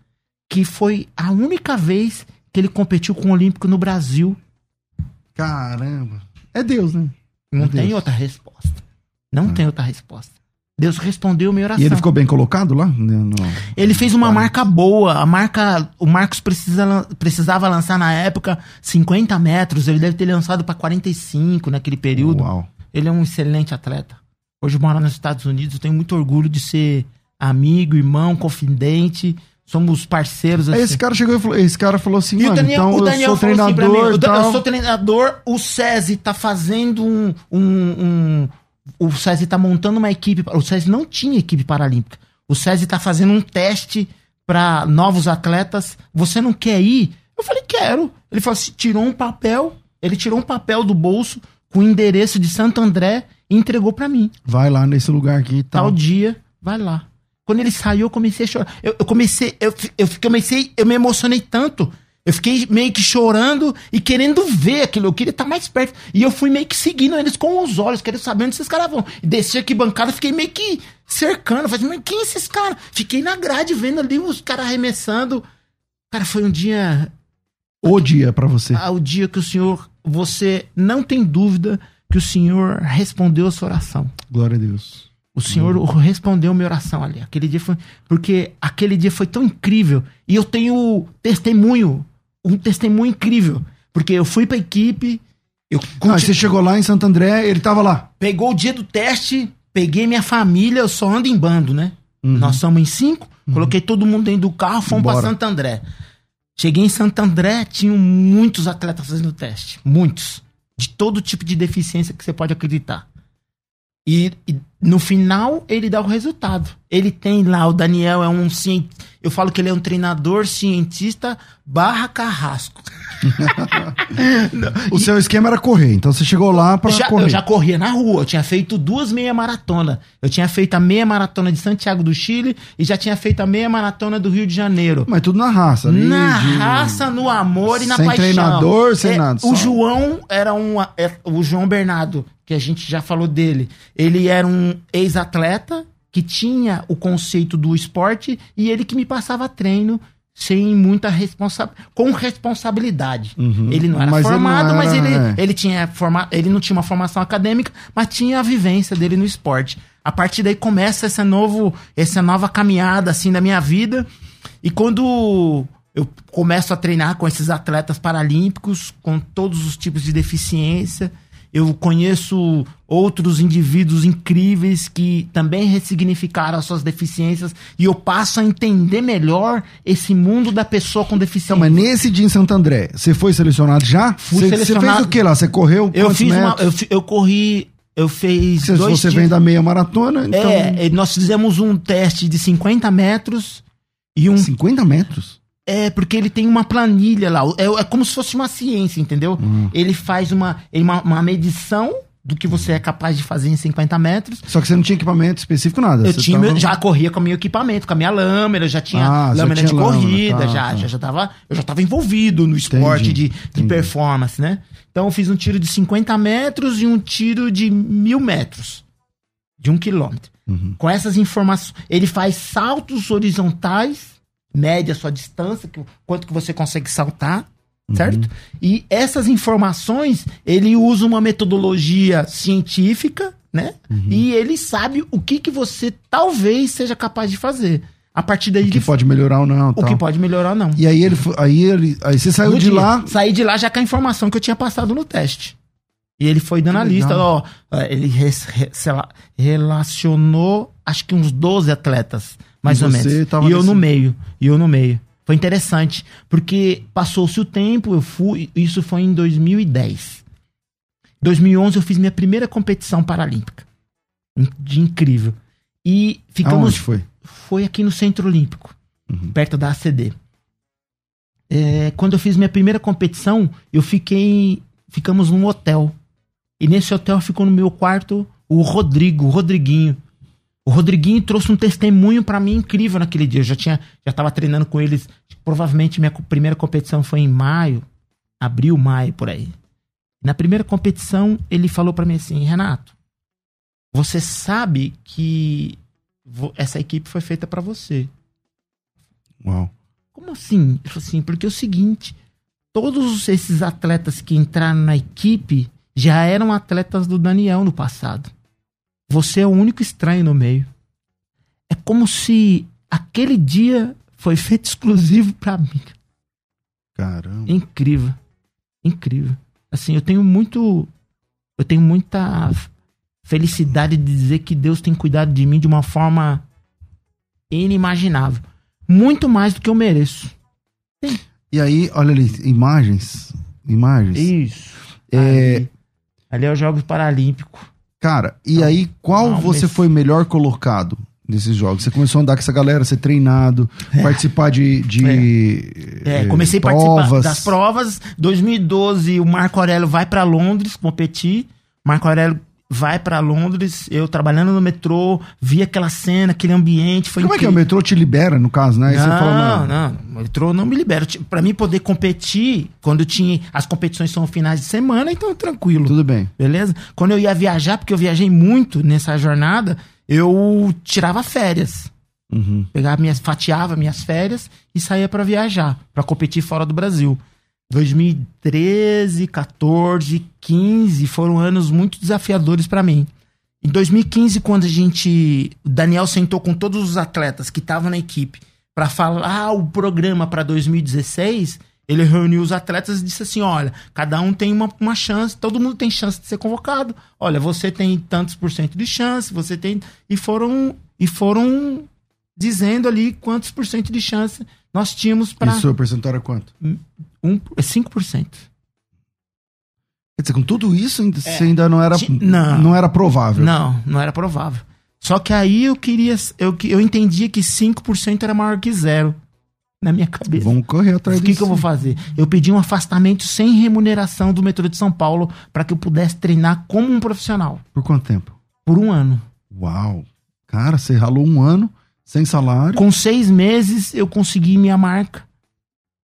que foi a única vez que ele competiu com o Olímpico no Brasil. Caramba. É Deus, né? Não Meu tem Deus. outra resposta. Não tem outra resposta. Deus respondeu minha oração. E ele ficou bem colocado lá? Não, não. Ele fez uma marca boa. A marca. O Marcos precisa, precisava lançar na época 50 metros. Ele deve ter lançado para 45 naquele período. Uau. Ele é um excelente atleta. Hoje mora nos Estados Unidos. Eu tenho muito orgulho de ser amigo, irmão, confidente. Somos parceiros assim. Aí esse cara chegou e falou, esse cara falou assim, E mano, o Daniel, então o Daniel eu sou falou assim pra treinador mim, e "Eu- tal. eu sou treinador, o SESI tá fazendo um, um, um- O SESI tá montando uma equipe. O SESI não tinha equipe paralímpica. O SESI tá fazendo um teste pra novos atletas. Você não quer ir? Eu falei, quero. Ele falou assim: tirou um papel. Ele tirou um papel do bolso com o endereço de Santo André e entregou pra mim. Vai lá nesse lugar aqui e tal. Tal dia, vai lá. Quando ele saiu, eu comecei a chorar. Eu, eu comecei, eu, eu, comecei, eu me emocionei tanto. Eu fiquei meio que chorando e querendo ver aquilo. Eu queria estar mais perto. E eu fui meio que seguindo eles com os olhos, querendo saber onde esses caras vão. E desci aqui bancada, fiquei meio que cercando. Falei, mas quem é esses caras? Fiquei na grade vendo ali os caras arremessando. Cara, foi um dia O dia pra você. ao dia que o Senhor, você não tem dúvida que o Senhor respondeu a sua oração. Glória a Deus. O Senhor respondeu minha oração ali. Aquele dia foi. Porque aquele dia foi tão incrível. E eu tenho testemunho. Um testemunho incrível. Porque eu fui pra equipe. Eu Ah, conti- você chegou lá em Santo André, ele tava lá. Pegou o dia do teste, peguei minha família, eu só ando em bando, né? Nós somos em cinco, coloquei todo mundo dentro do carro, fomos Bora. pra Santo André. Cheguei em Santo André, tinham muitos atletas fazendo teste. Muitos. De todo tipo de deficiência que você pode acreditar. E, e no final ele dá o resultado. Ele tem lá, o Daniel é um Eu falo que ele é um treinador cientista barra carrasco. [LAUGHS] O seu esquema era correr, então você chegou lá pra Já- correr. eu já corria na rua, eu tinha feito duas meia maratona. Eu tinha feito a meia maratona de Santiago do Chile e já tinha feito a meia maratona do Rio de Janeiro. Mas tudo na raça. ali, Na de- raça, no amor e na Sem paixão. treinador, sem É, nada, O só. João era um. é, o João Bernardo, que a gente já falou dele. Ele era um ex-atleta que tinha o conceito do esporte e ele que me passava treino sem muita responsabilidade. Com responsabilidade. Ele não era Uhum. Mas ele formado, mas era, ele, é. ele tinha forma, ele não tinha uma formação acadêmica, mas tinha a vivência dele no esporte. A partir daí começa essa novo, essa nova caminhada assim da minha vida. E quando eu começo a treinar com esses atletas paralímpicos, com todos os tipos de deficiência, eu conheço outros indivíduos incríveis que também ressignificaram as suas deficiências e eu passo a entender melhor esse mundo da pessoa com deficiência. Então, mas nesse dia em Santo André, você foi selecionado já? Fui você, você selecionado. fez o que lá? Você correu? eu fiz uma, eu, eu corri, eu fiz Se dois você vem da meia maratona, então. É, nós fizemos um teste de 50 metros e um 50 metros? É, porque ele tem uma planilha lá. É, é como se fosse uma ciência, entendeu? Hum. Ele faz uma, uma, uma medição do que você é capaz de fazer em 50 metros. Só que você não tinha equipamento específico, nada. Eu Você tinha, tava- já corria com o meu equipamento, com a minha lâmina, eu já tinha Ah, lâmina tinha de lâmina, corrida, tá, já, tá. já, já tava, eu já tava envolvido no esporte Entendi, de, de performance, né? Então eu fiz um tiro de 50 metros e um tiro de mil metros. De um quilômetro. Uhum. Com essas informações, ele faz saltos horizontais, mede a sua distância, que- quanto que você consegue saltar, certo? E essas informações, ele usa uma metodologia científica, né? E ele sabe o que, que você talvez seja capaz de fazer. A partir daí, O que ele- pode melhorar ou não. o tal. que pode melhorar ou não. E aí ele, aí ele, aí você saiu No de dia, lá. Saí de lá já com a informação que eu tinha passado no teste. E ele foi dando Que a lista, legal. ó. Ele res- re- sei lá, relacionou, acho que uns 12 atletas, mais E ou menos. E eu nesse- no meio. E eu no meio. Foi interessante, porque passou-se o tempo, eu fui, isso foi em 2010. 2011 eu fiz minha primeira competição paralímpica. De incrível. E ficamos Aonde foi? foi aqui no Centro Olímpico, Uhum. perto da ACD. É, quando eu fiz minha primeira competição, eu fiquei. Ficamos num hotel. E nesse hotel ficou no meu quarto o Rodrigo, o Rodriguinho. O Rodriguinho trouxe um testemunho pra mim incrível naquele dia. Eu já tinha, já tava treinando com eles. Provavelmente minha primeira competição foi em maio, abril, maio por aí. Na primeira competição, ele falou pra mim assim: Renato, você sabe que essa equipe foi feita pra você. Uau. Como assim? Ele falou assim, porque é o seguinte, todos esses atletas que entraram na equipe já eram atletas do Daniel no passado. Você é o único estranho no meio. É como se aquele dia foi feito [LAUGHS] exclusivo pra mim. Caramba. Incrível. Incrível. Assim, eu tenho muito. Eu tenho muita felicidade de dizer que Deus tem cuidado de mim de uma forma inimaginável. Muito mais do que eu mereço. E aí, olha ali, imagens. Imagens. Isso. É, Ali, ali é os Jogos Paralímpicos. Cara, e aí, qual não, você mas- foi melhor colocado nesses jogos? Você começou a andar com essa galera, ser treinado, participar de, de É, eh, comecei a participar das provas. 2012, o Marco Aurélio vai pra Londres competir. Marco Aurélio vai pra Londres. Eu trabalhando no metrô, vi aquela cena, aquele ambiente. Foi Como é que é? O incrível. metrô te libera, no caso, né? Aí não, fala, não, o metrô não me libera. Pra mim poder competir, quando tinha. As competições são finais de semana, então tranquilo. tudo bem. Beleza? Quando eu ia viajar, porque eu viajei muito nessa jornada, eu tirava férias. Uhum. Pegava minhas, fatiava minhas férias e saía pra viajar, pra competir fora do Brasil. 2013, 14, 15 foram anos muito desafiadores pra mim. Em 2015, quando a gente. O Daniel sentou com todos os atletas que estavam na equipe para falar o programa para 2016, ele reuniu os atletas e disse assim: olha, cada um tem uma, uma chance, todo mundo tem chance de ser convocado. Olha, você tem tantos por cento de chance, você tem. E foram. E foram dizendo ali quantos por cento de chance nós tínhamos para. E o percentual era quanto? Um, 5%. Quer dizer, com tudo isso, ainda- você ainda não era, não. não era provável. Não, não era provável. Só que aí eu queria. Eu, que- eu entendia que 5% era maior que zero. Na minha cabeça. Vamos correr atrás O que, disso. que eu vou fazer? Eu pedi um afastamento sem remuneração do metrô de São Paulo para que eu pudesse treinar como um profissional. Por quanto tempo? Por um ano. Uau. Cara, você ralou um ano sem salário. Com seis meses eu consegui minha marca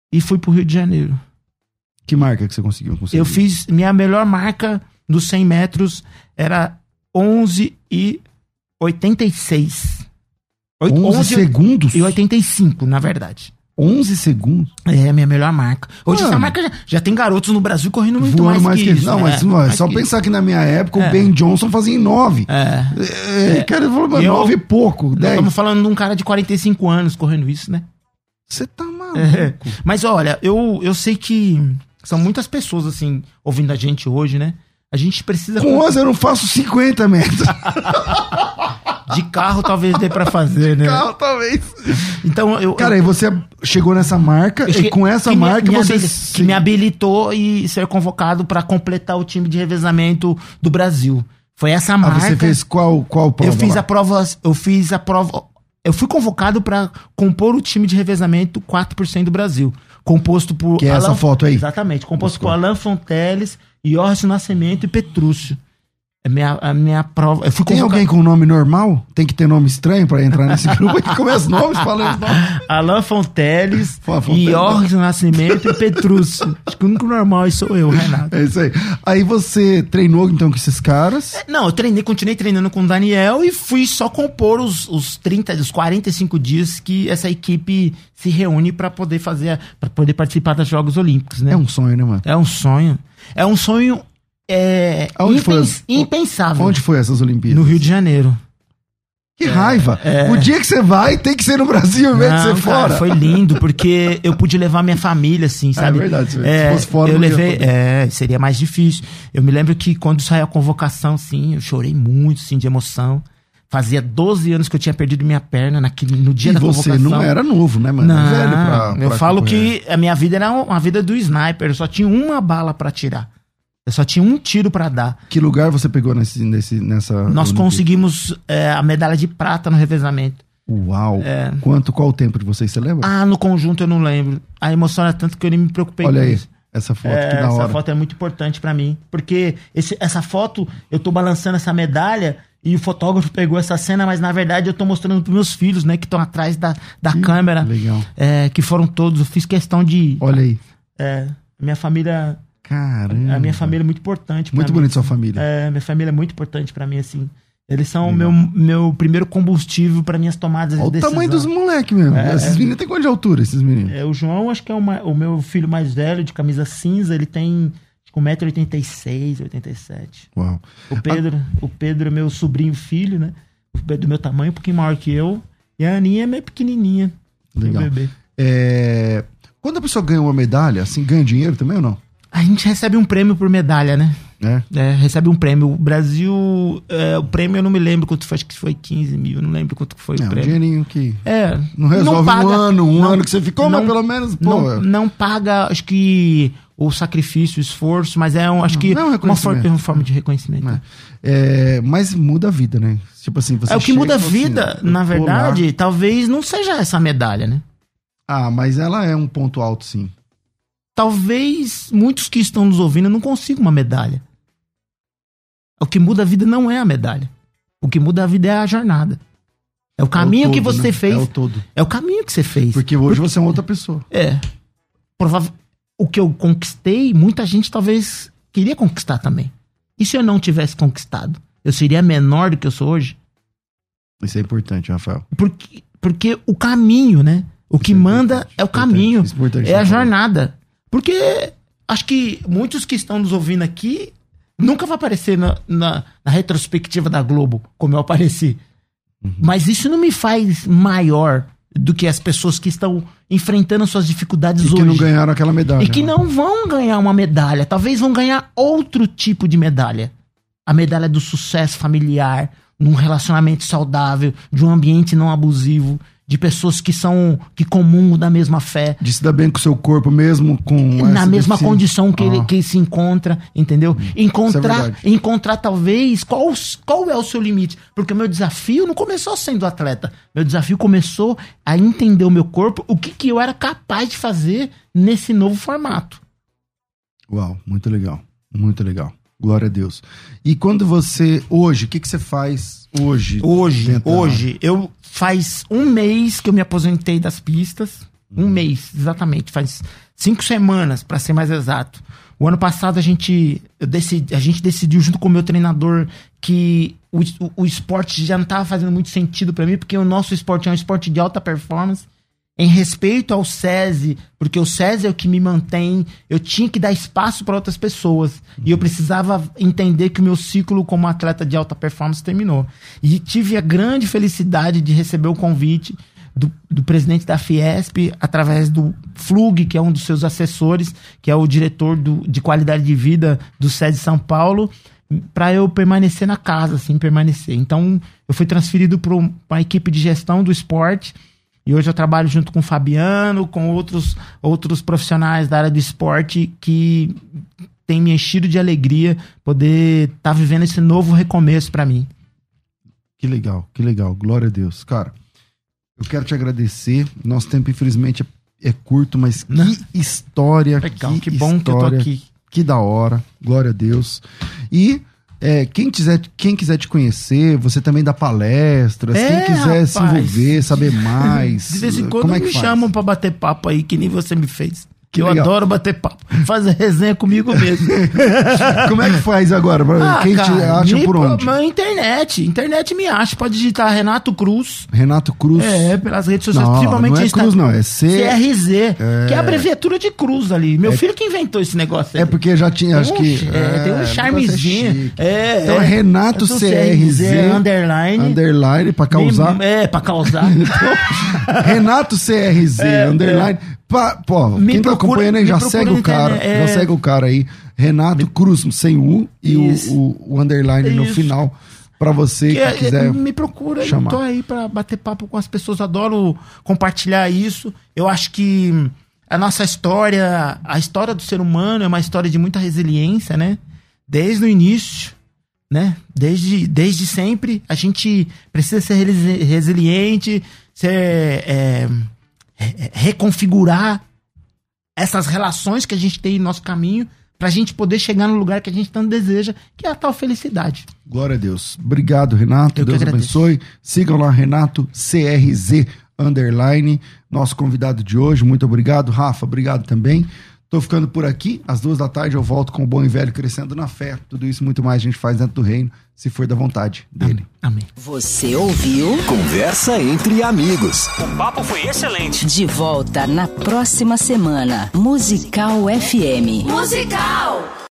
e fui pro Rio de Janeiro. Que marca que você conseguiu? conseguir? Eu fiz. Minha melhor marca dos 100 metros era 11 e 86. Oit- 11 segundos? e 85, na verdade. 11 segundos? É a minha melhor marca. Hoje Mano. essa marca já, já tem garotos no Brasil correndo muito Voando mais, que, isso. Não, é, mas não, é mais só que pensar que na minha época É. o Ben Johnson fazia em 9. É. É, cara, ele falou, mas Eu- 9 e pouco, Nós 10. estamos falando de um cara de 45 anos correndo isso, né? Você tá maluco. É. Mas olha, eu, eu sei que são muitas pessoas, assim, ouvindo a gente hoje, né? A gente precisa. Com 11 eu não faço 50 metros. [LAUGHS] De carro talvez dê pra fazer, [LAUGHS] né? Carro, talvez. Então eu. Cara, aí você chegou nessa marca eu- e com essa me- marca me você... habili- que me habilitou e ser convocado pra completar o time de revezamento do Brasil. Foi essa Ah, marca. você fez qual, qual prova eu fiz lá? a prova, eu fiz a prova, eu fui convocado pra compor o time de revezamento 4% do Brasil, composto por Que é essa foto aí? Exatamente, composto Mostrou. por Alain Fonteles, Jorge Nascimento e Petrúcio. É minha, a minha prova, eu fui Tem convocado alguém com nome normal? Tem que ter nome estranho pra entrar nesse [LAUGHS] grupo? Começa os nomes, fala os nomes. Alain Fonteles, Jorge Nascimento e Petrúcio. Acho que o único normal sou eu, Renato. É isso aí. Aí você treinou então com esses caras. Não, eu treinei, continuei treinando com o Daniel e fui só compor os, os 30, os 45 dias que essa equipe se reúne pra poder fazer, para poder participar dos Jogos Olímpicos, né? É um sonho, né, mano? É um sonho. É um sonho é, Aonde foi impens- as- impensável. Onde foi essas Olimpíadas? No Rio de Janeiro. Que raiva. O dia que você vai, tem que ser no Brasil, ao invés de Não, ser cara, fora. foi lindo, porque eu pude levar minha família, assim, sabe? verdade, se fosse fora, eu levei, poder. é, seria mais difícil. Eu me lembro que quando saiu a convocação, assim, eu chorei muito, assim, de emoção. Fazia 12 anos que eu tinha perdido minha perna naquele, no dia E da você convocação. não era novo, né, mano? Não, Velho pra, eu pra falo correr. que a minha vida era uma vida do sniper, eu só tinha uma bala pra tirar. Eu só tinha um tiro pra dar. Que lugar você pegou nesse, nesse, nessa. Nós Olimpíada? conseguimos é, a medalha de prata no revezamento. Uau. Quanto, qual o tempo de vocês, você lembra? É. Ah, no conjunto eu não lembro. A emoção era tanto que eu nem me preocupei Olha com aí, isso. essa foto, É, que da essa hora. foto é muito importante pra mim. Porque esse- essa foto, eu tô balançando essa medalha e o fotógrafo pegou essa cena, mas na verdade eu tô mostrando pros meus filhos, né, que estão atrás da, da câmera. legal. É, que foram todos. Eu fiz questão de. Olha aí. É, minha família. Caramba. A minha família é muito importante. Muito mim. bonito sua família. É, minha família é muito importante pra mim, assim. Eles são o meu, meu primeiro combustível pra minhas tomadas Olha de o decisão. tamanho dos moleques mesmo. É, esses é. meninos têm quanto de altura, esses meninos? É, o João, acho que é uma- o meu filho mais velho, de camisa cinza, ele tem acho que 1,86m, 87 Uau. O Pedro, o Pedro é meu sobrinho filho, né? O Pedro do meu tamanho, um pouquinho maior que eu. E a Aninha é meio pequenininha. Legal. É, Quando a pessoa ganha uma medalha, assim, ganha dinheiro também ou não? A gente recebe um prêmio por medalha, né? É. É, recebe um prêmio. O Brasil, é, o prêmio eu não me lembro quanto foi, acho que foi 15 mil, não lembro quanto foi É, o um prêmio. dinheirinho que É. não resolve paga- um ano, um não- ano que você ficou, mas não- pelo menos, pô. não, não paga, acho que o sacrifício, o esforço, mas é um, acho que Não, é um uma, forma, forma de reconhecimento. É. É, mas muda a vida, né? Tipo assim, você É o que muda a assim, vida, eu na verdade, lá. talvez não seja essa medalha, né? Ah, mas ela é um ponto alto, sim. Talvez muitos que estão nos ouvindo não consigam uma medalha. O que muda a vida não é a medalha. O que muda a vida é a jornada. É o caminho É o que todo, você né? fez. É o todo. É o caminho que você fez. Porque hoje você é uma outra pessoa. É. Provável. O que eu conquistei, muita gente talvez queria conquistar também. E se eu não tivesse conquistado? Eu seria menor do que eu sou hoje? Isso é importante, Rafael. Porque, porque o caminho, né? O que é manda é o caminho. isso é É a jornada. Porque acho que muitos que estão nos ouvindo aqui Nunca vai aparecer na, na, na retrospectiva da Globo, como eu apareci. Mas isso não me faz maior do que as pessoas que estão enfrentando suas dificuldades E hoje. que não ganharam aquela medalha. E que né? não vão ganhar uma medalha. Talvez vão ganhar outro tipo de medalha. A medalha do sucesso familiar, num relacionamento saudável, de um ambiente não abusivo, de pessoas que são que comungam da mesma fé, De se dar bem com o seu corpo mesmo, com na mesma condição que, ele, Ah. que ele se encontra, entendeu? Isso é Encontrar, verdade. encontrar talvez qual, qual é o seu limite. Porque o meu desafio não começou sendo atleta. Meu desafio começou a entender o meu corpo, o que, que eu era capaz de fazer nesse novo formato. Uau, muito legal. Muito legal. Glória a Deus. E quando você, hoje, o que, que você faz hoje? Hoje, hoje, eu faz um mês que eu me aposentei das pistas. Um mês, exatamente. Faz cinco semanas, pra ser mais exato. O ano passado a gente, decidi, a gente decidiu junto com o meu treinador que o, o, o esporte já não estava fazendo muito sentido pra mim, porque o nosso esporte é um esporte de alta performance. Em respeito ao SESI, porque o SESI é o que me mantém, eu tinha que dar espaço para outras pessoas. E eu precisava entender que o meu ciclo como atleta de alta performance terminou. E tive a grande felicidade de receber o convite do, do presidente da Fiesp, através do Flug, que é um dos seus assessores, que é o diretor do- de qualidade de vida do SESI São Paulo, para eu permanecer na casa, assim, permanecer. Então, eu fui transferido para uma equipe de gestão do esporte. E hoje eu trabalho junto com o Fabiano, com outros, outros profissionais da área do esporte que tem me enchido de alegria poder estar vivendo esse novo recomeço para mim. Que legal, que legal. Glória a Deus. Cara, eu quero te agradecer. Nosso tempo, infelizmente, é, é curto, mas que Não. história. Legal, que, bom que eu tô história. aqui. Que da hora. Glória a Deus. E é, quem, quiser, quem quiser te conhecer, você também dá palestras. É, quem quiser se rapaz. envolver, saber [LAUGHS] mais. De vez em quando como é que me faz? chamam pra bater papo aí, que nem você me fez. Que eu legal. adoro bater papo. Fazer resenha comigo mesmo. [LAUGHS] Como é que faz agora? Ah, quem te cara, acha me por onde? Na internet. Internet me acha. Pode digitar Renato Cruz. Renato Cruz. É, pelas redes sociais, Não, principalmente não é Cruz, não, é C- CRZ, que é a abreviatura de Cruz ali. Meu filho que inventou esse negócio aí. É porque já tinha, acho um- que. é, tem um negócio charmezinho. É, Então é Renato sou CRZ, underline. Underline pra causar. É, pra causar. [LAUGHS] Renato CRZ, underline. Pa- pô, É, Me quem tá procura- acompanhando aí me já segue o cara. é. Já segue o cara aí. Renato Cruz, sem U e o, o, o underline no Isso. final. Pra você que, Que é- quiser. me procura, chamar. eu tô aí pra bater papo com as pessoas, adoro compartilhar isso. Eu acho que a nossa história, a história do ser humano é uma história de muita resiliência, né? Desde o início, né? Desde, desde sempre, a gente precisa ser resi- resiliente, ser, é, reconfigurar essas relações que a gente tem no nosso caminho pra gente poder chegar no lugar que a gente tanto deseja, que é a tal felicidade. Glória a Deus. Obrigado, Renato. Eu Deus abençoe. Sigam lá, Renato CRZ Underline, nosso convidado de hoje. Muito obrigado. Rafa, obrigado também. Tô ficando por aqui. Às duas da tarde eu volto com o bom e velho crescendo na fé. Tudo isso muito mais a gente faz dentro do reino, se for da vontade dele. Amém. Você ouviu? Conversa entre amigos. O papo foi excelente. De volta na próxima semana. Musical FM. Musical!